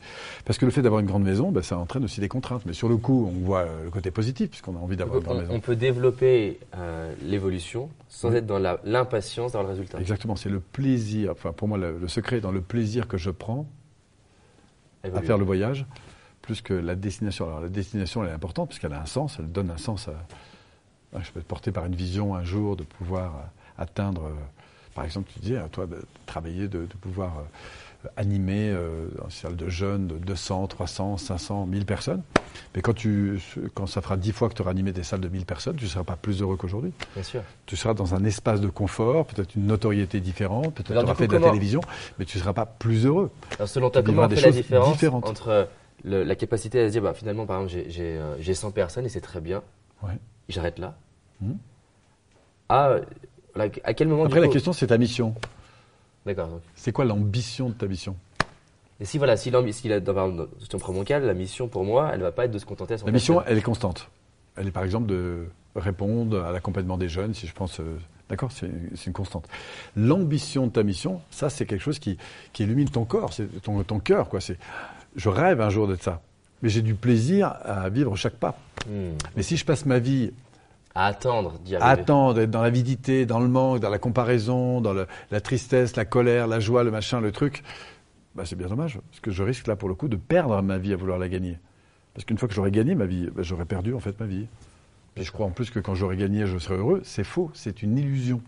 Parce que le fait d'avoir une grande maison, ben, ça entraîne aussi des contraintes. Mais sur le coup, on voit euh, le côté positif, puisqu'on a envie d'avoir une grande maison. On peut développer euh, l'évolution sans être dans l'impatience dans le résultat. Exactement, c'est le plaisir. Enfin, pour moi, le, secret est dans le plaisir que je prends à faire le voyage, plus que la destination. Alors, la destination, elle est importante, puisqu'elle a un sens, elle donne un sens à. Je peux être porté par une vision un jour de pouvoir atteindre par exemple, tu disais, à toi de travailler, de, pouvoir euh, animer euh, une salle de jeunes de 200, 300, 500, 1000 personnes. Mais quand, tu, quand ça fera 10 fois que tu auras animé des salles de 1000 personnes, tu ne seras pas plus heureux qu'aujourd'hui. Bien sûr. Tu seras dans un espace de confort, peut-être une notoriété différente, peut-être tu auras fait de la télévision, mais tu ne seras pas plus heureux. Alors, selon toi, comment on fait la différence entre la capacité à se dire, bah, finalement, par exemple, j'ai 100 euh, personnes et c'est très bien, ouais. j'arrête là, mmh. à à quel moment Après, la question, c'est ta mission. D'accord. C'est quoi l'ambition de ta mission? Et si voilà, si, si la, si on prend mon cas, la mission pour moi, elle ne va pas être de se contenter à son La mission, elle est constante. Elle est par exemple de répondre à l'accompagnement des jeunes, si je pense. Euh, d'accord C'est une constante. L'ambition de ta mission, ça, c'est quelque chose qui, qui, illumine ton corps, c'est ton, ton cœur. Quoi. Je rêve un jour d'être ça. Mais j'ai du plaisir à vivre chaque pas. Hmm. Mais si je passe ma vie à attendre d'y arriver. Attendre, être dans l'avidité, dans le manque, dans la comparaison, dans la tristesse, la colère, la joie, le machin, le truc. Bah, c'est bien dommage, parce que je risque là pour le coup de perdre ma vie à vouloir la gagner. Parce qu'une fois que j'aurais gagné ma vie, bah, j'aurais perdu en fait ma vie. Et je crois en plus que quand j'aurais gagné, je serais heureux. C'est faux, c'est une illusion.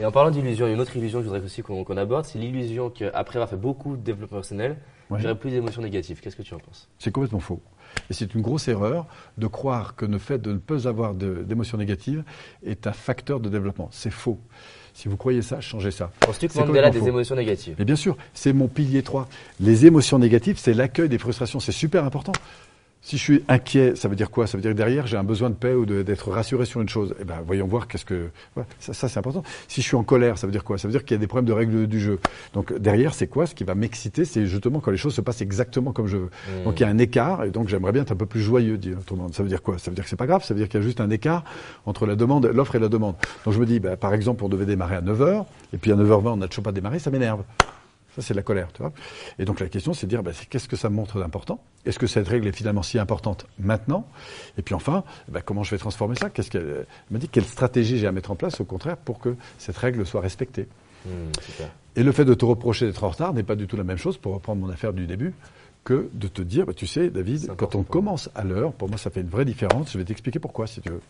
Et en parlant d'illusion, il y a une autre illusion que je voudrais aussi qu'on aborde, c'est l'illusion qu'après avoir fait beaucoup de développement personnel, j'aurais plus d'émotions négatives. Qu'est-ce que tu en penses? C'est complètement faux. Et c'est une grosse erreur de croire que le fait de ne pas avoir d'émotions négatives est un facteur de développement. C'est faux. Si vous croyez ça, changez ça. Penses-tu que Mandela a des émotions négatives? Mais bien sûr, c'est mon pilier 3. Les émotions négatives, c'est l'accueil des frustrations. C'est super important. Si je suis inquiet, ça veut dire quoi? Ça veut dire que derrière, j'ai un besoin de paix ou d'être rassuré sur une chose. Eh ben, voyons voir qu'est-ce que. ça, ça c'est important. Si je suis en colère, ça veut dire quoi? Ça veut dire qu'il y a des problèmes de règles du jeu. Donc derrière, c'est quoi? Ce qui va m'exciter, c'est justement quand les choses se passent exactement comme je veux. Mmh. Donc il y a un écart, et donc j'aimerais bien être un peu plus joyeux, dit autrement. Ça veut dire quoi? Ça veut dire que c'est pas grave. Ça veut dire qu'il y a juste un écart entre la demande, l'offre et la demande. Donc je me dis, ben, par exemple, on devait démarrer à 9h, et puis à 9h20, on n'a toujours pas démarré, ça m'énerve. Ça, c'est la colère, tu vois. Et donc la question, c'est de dire, bah, qu'est-ce que ça montre d'important? Est-ce que cette règle est finalement si importante maintenant? Et puis enfin, bah, comment je vais transformer ça? Qu'est-ce qu'elle me dit Quelle stratégie j'ai à mettre en place, au contraire, pour que cette règle soit respectée? Mmh, Et le fait de te reprocher d'être en retard n'est pas du tout la même chose, pour reprendre mon affaire du début, que de te dire, bah, tu sais, David, quand on commence à l'heure, pour moi, ça fait une vraie différence. Je vais t'expliquer pourquoi, si tu veux.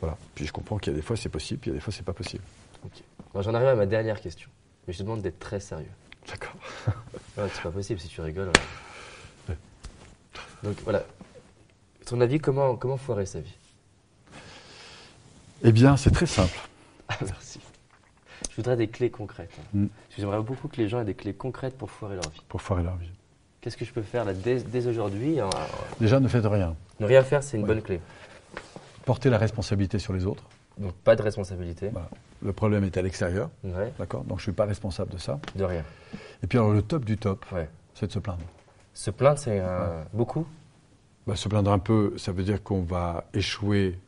Voilà. Puis je comprends qu'il y a des fois c'est possible, puis il y a des fois c'est pas possible. J'en arrive à ma dernière question. Mais je te demande d'être très sérieux. D'accord. (laughs) c'est pas possible si tu rigoles. Donc voilà. Ton avis, comment, comment foirer sa vie? Eh bien, c'est très simple. Ah, merci. Je voudrais des clés concrètes. Mm. J'aimerais beaucoup que les gens aient des clés concrètes pour foirer leur vie. Pour foirer leur vie. Qu'est-ce que je peux faire là dès, aujourd'hui Déjà, ne faites rien. Ne rien faire, c'est une bonne clé. Porter la responsabilité sur les autres. Donc pas de responsabilité. Bah, le problème est à l'extérieur. D'accord Donc je ne suis pas responsable de ça. De rien. Et puis alors le top du top, c'est de se plaindre. Se plaindre, c'est beaucoup? Bah, Se plaindre un peu, ça veut dire qu'on va échouer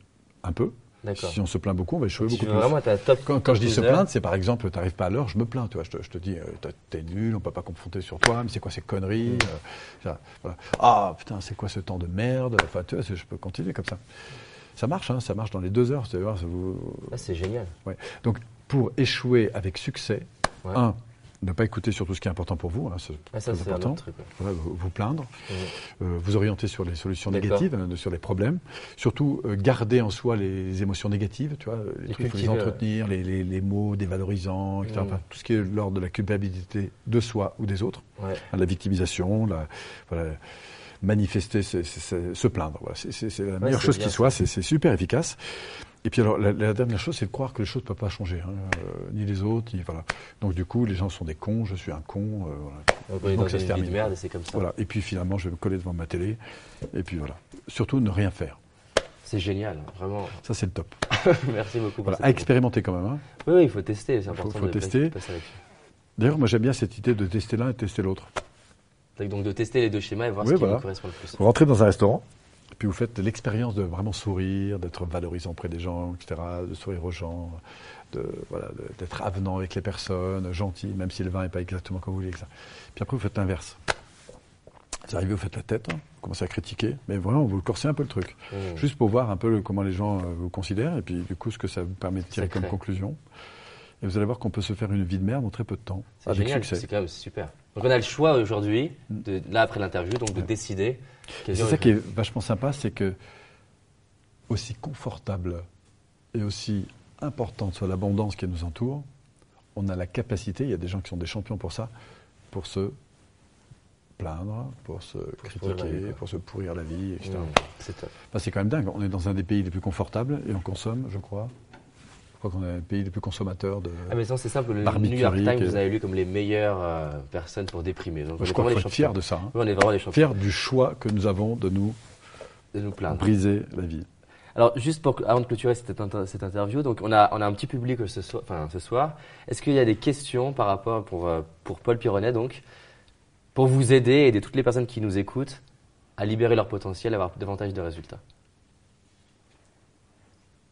un peu. Si on se plaint beaucoup, on va échouer beaucoup plus. Vraiment top quand, je dis se plaindre, c'est par exemple, tu n'arrives pas à l'heure, je me plains. Tu vois, je, te, dis, euh, t'es nul, on peut pas confronter sur toi, mais c'est quoi ces conneries mm. euh, Ah putain, c'est quoi ce temps de merde Enfin, tu vois, je peux continuer comme ça. Ça marche, hein, ça marche dans les deux heures. Ah, c'est génial. Ouais. Donc, pour échouer avec succès, un, ne pas écouter sur tout ce qui est important pour vous, hein, c'est ah, ça, important. Truc, vous, plaindre, mmh. euh, vous orienter sur les solutions négatives, hein, sur les problèmes. Surtout, euh, garder en soi les émotions négatives, tu vois, les trucs, il faut les entretenir, les, les, mots dévalorisants, etc. Mmh. tout ce qui est l'ordre de la culpabilité de soi ou des autres, hein, la victimisation, la, voilà, manifester, se plaindre. C'est la meilleure chose qui soit, c'est super efficace. Et puis alors, la, dernière chose, c'est de croire que les choses ne peuvent pas changer, hein. euh, ni les autres, ni, voilà. Donc du coup, les gens sont des cons, je suis un con, euh, voilà. Donc ça se termine. merde, c'est comme ça. Voilà. Et puis finalement, je vais me coller devant ma télé, et puis voilà. Surtout ne rien faire. C'est génial, vraiment. Ça, c'est le top. (laughs) Merci beaucoup. Voilà, à expérimenter quand même. Hein. Oui, il faut tester, c'est important. Il faut, tester. D'ailleurs, moi, j'aime bien cette idée de tester l'un et tester l'autre. Donc de tester les deux schémas et voir ce qui vous correspond le plus. Vous rentrez dans un restaurant, puis vous faites l'expérience de vraiment sourire, d'être valorisant auprès des gens, etc., de sourire aux gens, de, voilà, d'être avenant avec les personnes, gentil, même si le vin n'est pas exactement comme vous voulez. Puis après, vous faites l'inverse. Vous arrivez, vous faites la tête, hein, vous commencez à critiquer, mais vraiment, vous corsez un peu le truc. Mmh. Juste pour voir un peu comment les gens euh, vous considèrent, et puis du coup, ce que ça vous permet de tirer comme conclusion. Et vous allez voir qu'on peut se faire une vie de merde en très peu de temps. C'est génial, c'est quand même super. Donc on a le choix aujourd'hui, là après l'interview, donc de décider. C'est ça qui est vachement sympa, c'est que aussi confortable et aussi importante soit l'abondance qui nous entoure, on a la capacité, il y a des gens qui sont des champions pour ça, pour se plaindre, pour se critiquer, pour se pourrir la vie, etc. Mmh, c'est quand même dingue. On est dans un des pays les plus confortables et on consomme, je crois, crois qu'on est le pays le plus consommateur de. Ah, mais ça, c'est simple. Le New York Times vous avez lu comme les meilleures euh, personnes pour déprimer. Donc, je crois qu'on est fiers de ça. Hein. on est vraiment les champions. Fiers du choix que nous avons de nous, de nous plaindre. briser la vie. Alors, juste pour, avant de clôturer cette, cette interview, donc on a, on a un petit public ce soir. Enfin, ce soir. Est-ce qu'il y a des questions par rapport pour, euh, pour Paul Pironnet, donc, pour vous aider et aider toutes les personnes qui nous écoutent à libérer leur potentiel, à avoir davantage de résultats?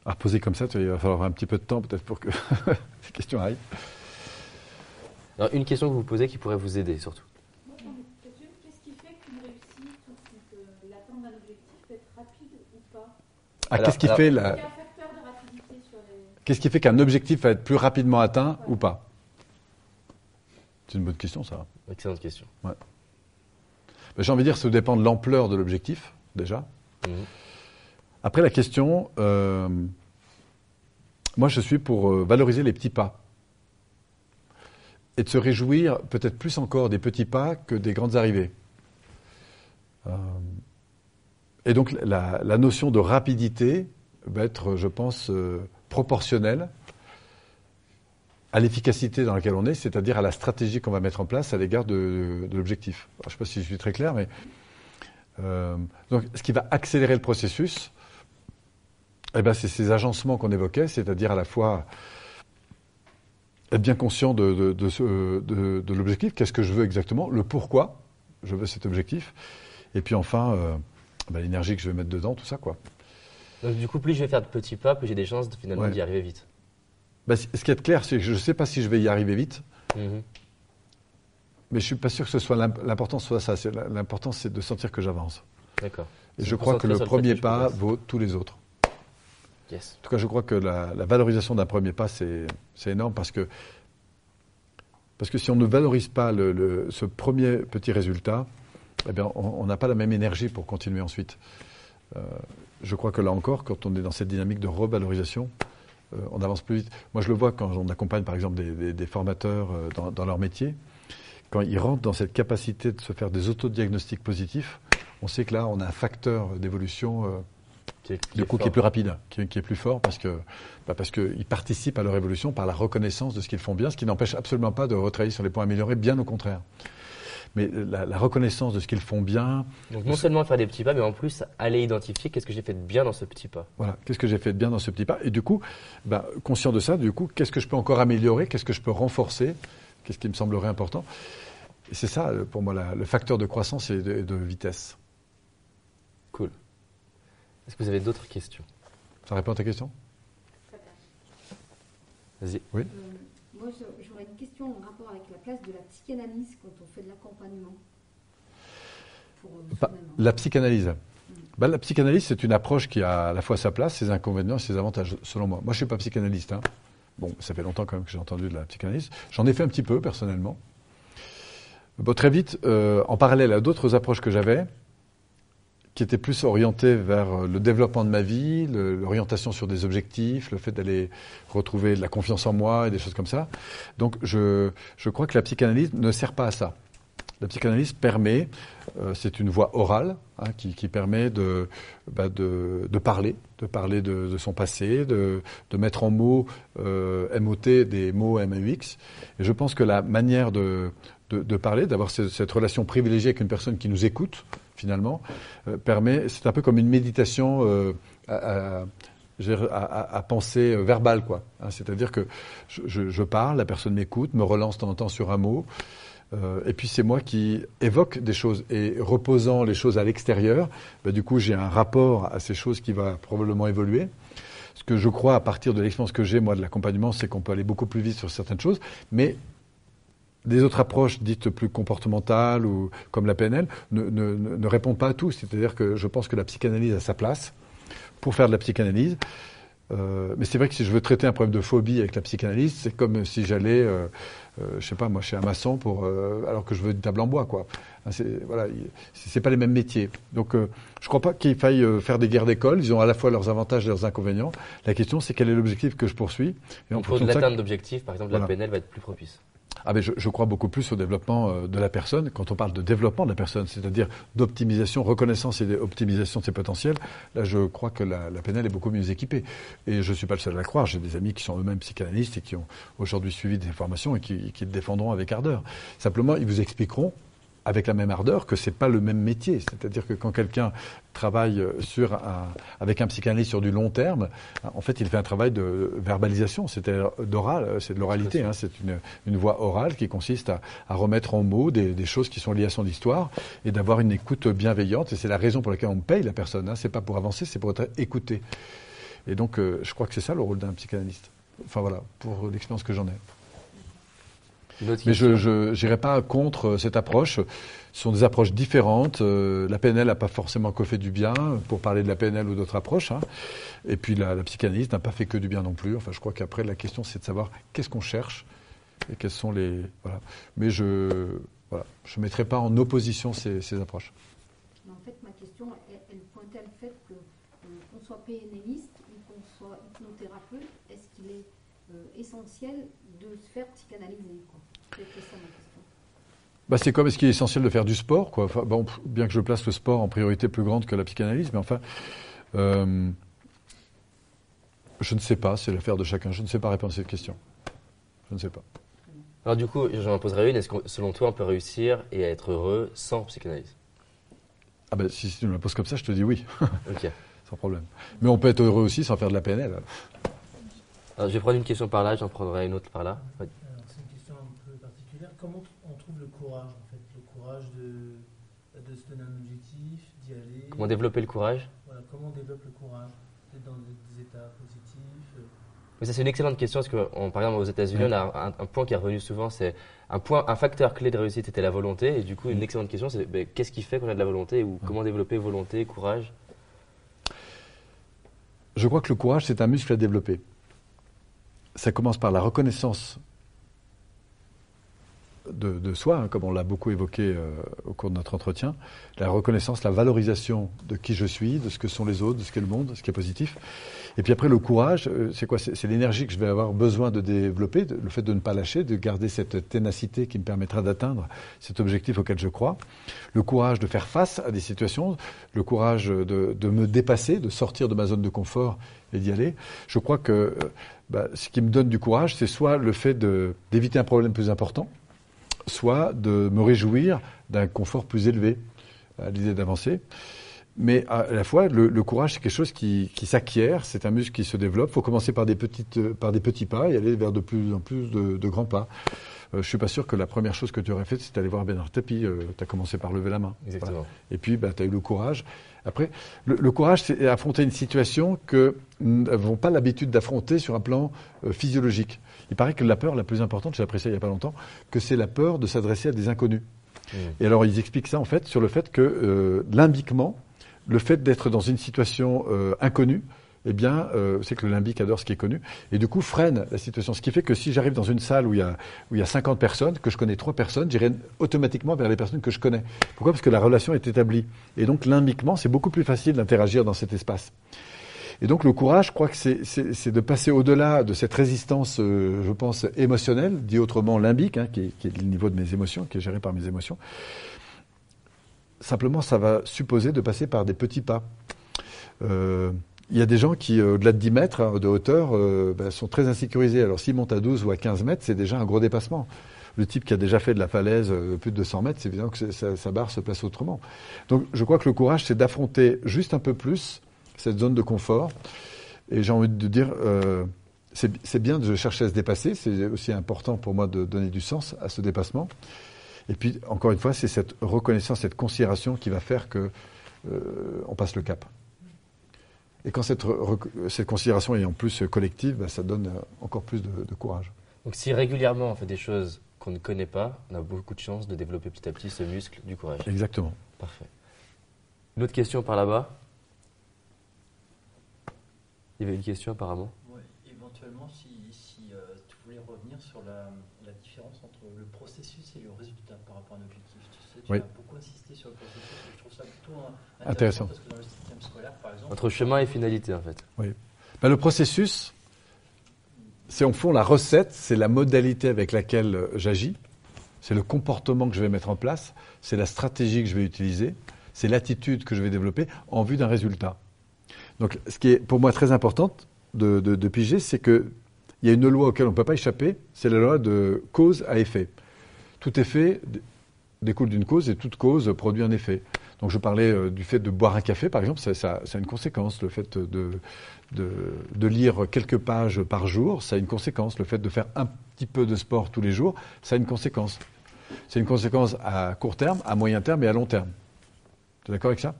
À reposer comme ça, il va falloir un petit peu de temps peut-être pour que (laughs) ces questions arrivent. Alors, une question que vous posez qui pourrait vous aider surtout. Qu'est-ce qui fait qu'une réussite ou que l'atteinte d'un objectif peut être rapide ou pas ah, Qu'est-ce qui fait la... Qu'est-ce qui fait qu'un objectif va être plus rapidement atteint ou pas? C'est une bonne question, ça. Excellente question. Ouais. J'ai envie de dire, ça dépend de l'ampleur de l'objectif, déjà. Mmh. Après, la question, euh, moi, je suis pour euh, valoriser les petits pas et de se réjouir peut-être plus encore des petits pas que des grandes arrivées. Euh, et donc, la, notion de rapidité va être, je pense, proportionnelle à l'efficacité dans laquelle on est, c'est-à-dire à la stratégie qu'on va mettre en place à l'égard de, l'objectif. Je ne sais pas si je suis très clair, mais donc, ce qui va accélérer le processus, eh ben, c'est ces agencements qu'on évoquait, c'est-à-dire à la fois être bien conscient de, de, l'objectif, qu'est-ce que je veux exactement, le pourquoi je veux cet objectif, et puis enfin euh, ben, l'énergie que je vais mettre dedans, tout ça quoi. Donc du coup, plus je vais faire de petits pas, plus j'ai des chances finalement d'y arriver vite. Ben, ce qui est clair, c'est que je ne sais pas si je vais y arriver vite, mhm. mais je suis pas sûr que ce soit l'important soit ça. L'important, c'est de sentir que j'avance. D'accord. Et je crois que le premier pas vaut tous les autres. En tout cas, je crois que la, valorisation d'un premier pas, c'est énorme parce que, parce que si on ne valorise pas le, ce premier petit résultat, eh bien, on n'a pas la même énergie pour continuer ensuite. Euh, je crois que là encore, quand on est dans cette dynamique de revalorisation, euh, on avance plus vite. Moi, je le vois quand on accompagne, par exemple, des, formateurs euh, dans, dans, leur métier. Quand ils rentrent dans cette capacité de se faire des autodiagnostics positifs, on sait que là, on a un facteur d'évolution du coup, qui est plus rapide, qui, est plus fort parce que bah parce qu'ils participent à leur évolution par la reconnaissance de ce qu'ils font bien, ce qui n'empêche absolument pas de retravailler sur les points améliorés, bien au contraire. Mais la, reconnaissance de ce qu'ils font bien. Donc non seulement faire des petits pas, mais en plus aller identifier qu'est-ce que j'ai fait de bien dans ce petit pas. Voilà, qu'est-ce que j'ai fait de bien dans ce petit pas? Et du coup, bah, conscient de ça, du coup, qu'est-ce que je peux encore améliorer, qu'est-ce que je peux renforcer, qu'est-ce qui me semblerait important? c'est ça, pour moi, le facteur de croissance et de, vitesse. Est-ce que vous avez d'autres questions? Ça répond à ta question? Vas-y. Oui. Euh, moi, j'aurais une question en rapport avec la place de la psychanalyse quand on fait de l'accompagnement. Euh, la psychanalyse. Bah, la psychanalyse, c'est une approche qui a à la fois sa place, ses inconvénients et ses avantages, selon moi. Moi, je ne suis pas psychanalyste. Hein. Bon, ça fait longtemps quand même que j'ai entendu de la psychanalyse. J'en ai fait un petit peu, personnellement. Bon, très vite, euh, en parallèle à d'autres approches que j'avais, qui étaient plus orientées vers le développement de ma vie, l'orientation sur des objectifs, le fait d'aller retrouver de la confiance en moi et des choses comme ça. Donc, je, je crois que la psychanalyse ne sert pas à ça. La psychanalyse permet, euh, c'est une voix orale hein, qui, permet bah, de, de, parler, de parler de, son passé, de, mettre en mots euh, MOT des mots MAUX. Et je pense que la manière de, parler, d'avoir cette, relation privilégiée avec une personne qui nous écoute, finalement, euh, permet, c'est un peu comme une méditation à, penser verbale, quoi. Hein. C'est-à-dire que je, parle, la personne m'écoute, me relance de temps en temps sur un mot. Euh, et puis c'est moi qui évoque des choses. Et reposant les choses à l'extérieur, bah, du coup j'ai un rapport à ces choses qui va probablement évoluer. Ce que je crois à partir de l'expérience que j'ai moi de l'accompagnement, c'est qu'on peut aller beaucoup plus vite sur certaines choses, mais des autres approches dites plus comportementales ou comme la PNL ne, ne, ne répondent pas à tout. C'est-à-dire que je pense que la psychanalyse a sa place pour faire de la psychanalyse. Euh, mais c'est vrai que si je veux traiter un problème de phobie avec la psychanalyse, c'est comme si j'allais, euh, euh, je sais pas, moi, chez un maçon pour, euh, alors que je veux une table en bois, quoi. C'est, voilà, c'est pas les mêmes métiers. Donc, euh, je crois pas qu'il faille faire des guerres d'école. Ils ont à la fois leurs avantages et leurs inconvénients. La question, c'est quel est l'objectif que je poursuis. Et pour l'atteinte d'objectifs, par exemple, la PNL va être plus propice. Ah ben je, crois beaucoup plus au développement euh, de la personne. Quand on parle de développement de la personne, c'est-à-dire d'optimisation, reconnaissance et d'optimisation de ses potentiels, là je crois que la, la PNL est beaucoup mieux équipée. Et je ne suis pas le seul à la croire. J'ai des amis qui sont eux-mêmes psychanalystes et qui ont aujourd'hui suivi des formations et qui, qui le défendront avec ardeur. Simplement, ils vous expliqueront avec la même ardeur que c'est pas le même métier. C'est-à-dire que quand quelqu'un travaille sur un, avec un psychanalyste sur du long terme, en fait, il fait un travail de verbalisation, c'est d'oral, c'est de l'oralité, hein, c'est une, une, voix orale qui consiste à, à remettre en mots des, des, choses qui sont liées à son histoire et d'avoir une écoute bienveillante. Et c'est la raison pour laquelle on paye la personne. Hein. C'est pas pour avancer, c'est pour être écouté. Et donc, euh, je crois que c'est ça le rôle d'un psychanalyste. Enfin voilà, pour l'expérience que j'en ai. Mais je n'irai pas contre euh, cette approche. Ce sont des approches différentes. Euh, la PNL n'a pas forcément que fait du bien, pour parler de la PNL ou d'autres approches. Hein. Et puis la, la psychanalyse n'a pas fait que du bien non plus. Enfin, je crois qu'après, la question, c'est de savoir qu'est-ce qu'on cherche et quels sont les. Voilà. Mais je ne voilà, je mettrai pas en opposition ces, ces approches. En fait, ma question, elle, pointait le fait que euh, qu'on soit PNListe ou qu'on soit hypnothérapeute, est-ce qu'il est, essentiel de se faire psychanalyser bah, c'est comme est-ce qu'il est essentiel de faire du sport, quoi? bon, bien que je place le sport en priorité plus grande que la psychanalyse, mais enfin, euh, je ne sais pas, c'est l'affaire de chacun. Je ne sais pas répondre à cette question. Je ne sais pas. Alors du coup, j'en poserai une. Est-ce que selon toi, on peut réussir et être heureux sans psychanalyse? Ah ben, si, tu me la poses comme ça, je te dis oui. (laughs) ok. sans problème. Mais on peut être heureux aussi sans faire de la PNL. Alors, je vais prendre une question par là, j'en prendrai une autre par là comment on trouve le courage, en fait, le courage de, de se donner un objectif, d'y aller. Comment développer le courage? Voilà, comment on développe le courage D'être dans des, états positifs. Mais ça, c'est une excellente question parce que, par exemple, aux États-Unis, on a un, point qui est revenu souvent, c'est un point, un facteur clé de réussite était la volonté. Et du coup, une mm. excellente question, c'est ben, qu'est-ce qui fait qu'on a de la volonté ou comment développer volonté, courage? Je crois que le courage, c'est un muscle à développer. Ça commence par la reconnaissance de, soi, hein, comme on l'a beaucoup évoqué euh, au cours de notre entretien, la reconnaissance, la valorisation de qui je suis, de ce que sont les autres, de ce qu'est le monde, de ce qui est positif. Et puis après, le courage, euh, c'est quoi? C'est l'énergie que je vais avoir besoin de développer, le fait de ne pas lâcher, de garder cette ténacité qui me permettra d'atteindre cet objectif auquel je crois. Le courage de faire face à des situations, le courage de, me dépasser, de sortir de ma zone de confort et d'y aller. Je crois que euh, bah, ce qui me donne du courage, c'est soit le fait d'éviter un problème plus important, soit de me réjouir d'un confort plus élevé à l'idée d'avancer. Mais à la fois, le, courage, c'est quelque chose qui, s'acquiert, c'est un muscle qui se développe. Il faut commencer par des, petites, par des petits pas et aller vers de plus en plus de, grands pas. je suis pas sûr que la première chose que tu aurais faite, c'est d'aller voir Bernard Tapie. tu as commencé par lever la main. Exactement. Et puis, bah, tu as eu le courage. Après, le, courage, c'est affronter une situation que n'avons pas l'habitude d'affronter sur un plan physiologique. Il paraît que la peur la plus importante, j'ai appris ça il n'y a pas longtemps, que c'est la peur de s'adresser à des inconnus. Mmh. Et alors, ils expliquent ça, en fait, sur le fait que limbiquement, le fait d'être dans une situation inconnue, eh bien, euh, c'est que le limbique adore ce qui est connu, et du coup freine la situation. Ce qui fait que si j'arrive dans une salle où il, y a, où il y a 50 personnes, que je connais trois personnes, j'irai automatiquement vers les personnes que je connais. Pourquoi? Parce que la relation est établie. Et donc, limbiquement, c'est beaucoup plus facile d'interagir dans cet espace. Et donc le courage, je crois que c'est de passer au-delà de cette résistance, euh, je pense, émotionnelle, dit autrement limbique, hein, qui, est, qui, est, le niveau de mes émotions, qui est géré par mes émotions. Simplement, ça va supposer de passer par des petits pas. Euh, il y a des gens qui, euh, au-delà de 10 mètres hein, de hauteur, euh, ben, sont très insécurisés. Alors s'ils montent à 12 ou à 15 mètres, c'est déjà un gros dépassement. Le type qui a déjà fait de la falaise euh, plus de 200 mètres, c'est évident que sa, barre se place autrement. Donc je crois que le courage, c'est d'affronter juste un peu plus cette zone de confort. Et j'ai envie de dire, c'est bien de chercher à se dépasser. C'est aussi important pour moi de donner du sens à ce dépassement. Et puis, encore une fois, c'est cette reconnaissance, cette considération qui va faire que on passe le cap. Et quand cette, cette, considération est en plus collective, bah, ça donne euh, encore plus de, courage. Donc si régulièrement on fait des choses qu'on ne connaît pas, on a beaucoup de chances de développer petit à petit ce muscle du courage. Exactement. Parfait. Une autre question par là-bas? Il y avait une question apparemment. Oui, éventuellement, si, si euh, tu voulais revenir sur la, la, différence entre le processus et le résultat par rapport à un objectif. Tu sais, tu as beaucoup insisté sur le processus et je trouve ça plutôt intéressant, intéressant. parce que dans le entre chemin et finalité, en fait. Oui. Ben, le processus, c'est en fond la recette, c'est la modalité avec laquelle euh, j'agis, c'est le comportement que je vais mettre en place, c'est la stratégie que je vais utiliser, c'est l'attitude que je vais développer en vue d'un résultat. Donc, ce qui est pour moi très important de, de piger, c'est qu'il y a une loi auquel on ne peut pas échapper, c'est la loi de cause à effet. Tout effet découle d'une cause et toute cause produit un effet. Donc je parlais euh, du fait de boire un café, par exemple, ça, a une conséquence. Le fait de, de, lire quelques pages par jour, ça a une conséquence. Le fait de faire un petit peu de sport tous les jours, ça a une conséquence. C'est une conséquence à court terme, à moyen terme et à long terme. Tu es d'accord avec ça?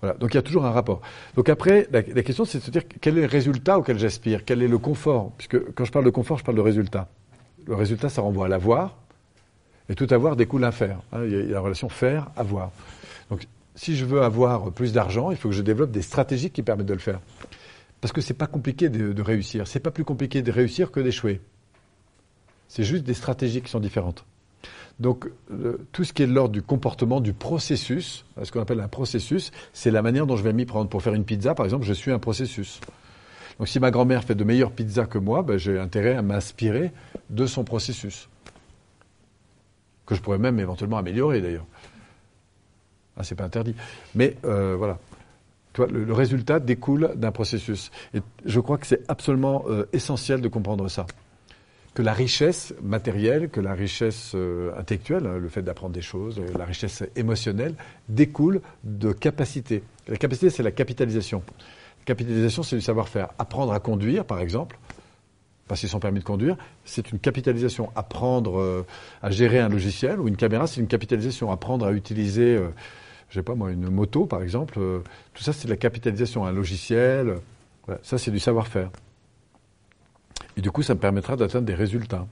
Voilà. Donc il y a toujours un rapport. Donc après, la, la question, c'est de se dire quel est le résultat auquel j'aspire, quel est le confort? Puisque quand je parle de confort, je parle de résultat. Le résultat, ça renvoie à l'avoir, et tout avoir découle un faire. Hein. il y a la relation faire-avoir. Donc, si je veux avoir plus d'argent, il faut que je développe des stratégies qui permettent de le faire. Parce que c'est pas compliqué de, réussir. C'est pas plus compliqué de réussir que d'échouer. C'est juste des stratégies qui sont différentes. Donc, tout ce qui est de l'ordre du comportement, du processus, ce qu'on appelle un processus, c'est la manière dont je vais m'y prendre. Pour faire une pizza, par exemple, je suis un processus. Donc, si ma grand-mère fait de meilleures pizzas que moi, ben, j'ai intérêt à m'inspirer de son processus. Que je pourrais même éventuellement améliorer, d'ailleurs. Ah, c'est pas interdit. Mais euh, voilà. le, résultat découle d'un processus. Et je crois que c'est absolument euh, essentiel de comprendre ça. Que la richesse matérielle, que la richesse euh, intellectuelle, hein, le fait d'apprendre des choses, la richesse émotionnelle, découle de capacité. La capacité, c'est la capitalisation. La capitalisation, c'est du savoir-faire. Apprendre à conduire, par exemple, passer son permis de conduire, c'est une capitalisation. Apprendre à gérer un logiciel ou une caméra, c'est une capitalisation. Apprendre à utiliser sais pas moi, une moto par exemple, euh, tout ça c'est de la capitalisation, un logiciel, ça c'est du savoir-faire. Et du coup, ça me permettra d'atteindre des résultats.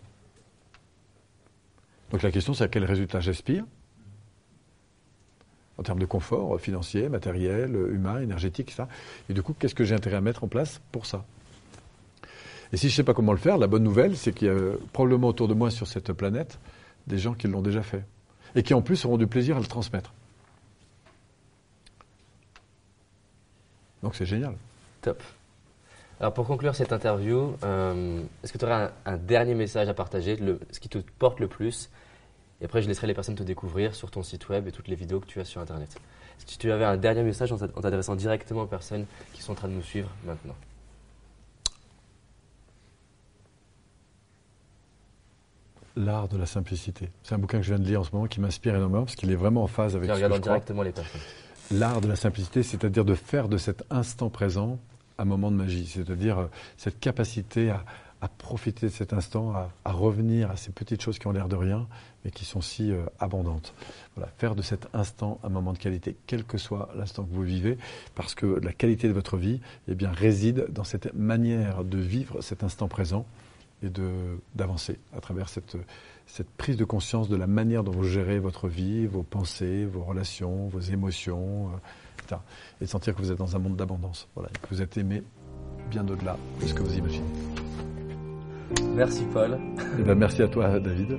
Donc la question c'est à quel résultat j'aspire en termes de confort financier, matériel, humain, énergétique, ça. Et du coup, qu'est-ce que j'ai intérêt à mettre en place pour ça? Et si je ne sais pas comment le faire, la bonne nouvelle, c'est qu'il y a probablement autour de moi sur cette planète des gens qui l'ont déjà fait. Et qui en plus auront du plaisir à le transmettre. Donc c'est génial. Top. Alors pour conclure cette interview, euh, est-ce que tu aurais un, dernier message à partager, ce qui te porte le plus? Et après, je laisserai les personnes te découvrir sur ton site web et toutes les vidéos que tu as sur Internet. Si tu avais un dernier message en t'adressant directement aux personnes qui sont en train de nous suivre maintenant? L'art de la simplicité. C'est un bouquin que je viens de lire en ce moment qui m'inspire énormément parce qu'il est vraiment en phase avec ce que je directement les personnes l'art de la simplicité, c'est-à-dire de faire de cet instant présent un moment de magie, c'est-à-dire euh, cette capacité à profiter de cet instant, à, revenir à ces petites choses qui ont l'air de rien, mais qui sont si euh, abondantes. Voilà, faire de cet instant un moment de qualité, quel que soit l'instant que vous vivez, parce que la qualité de votre vie eh bien, réside dans cette manière de vivre cet instant présent et d'avancer à travers cette, cette prise de conscience de la manière dont vous gérez votre vie, vos pensées, vos relations, vos émotions, euh, etc. Et de sentir que vous êtes dans un monde d'abondance, voilà, que vous êtes aimé bien au-delà de ce que vous imaginez. Merci Paul. Eh ben, merci à toi David.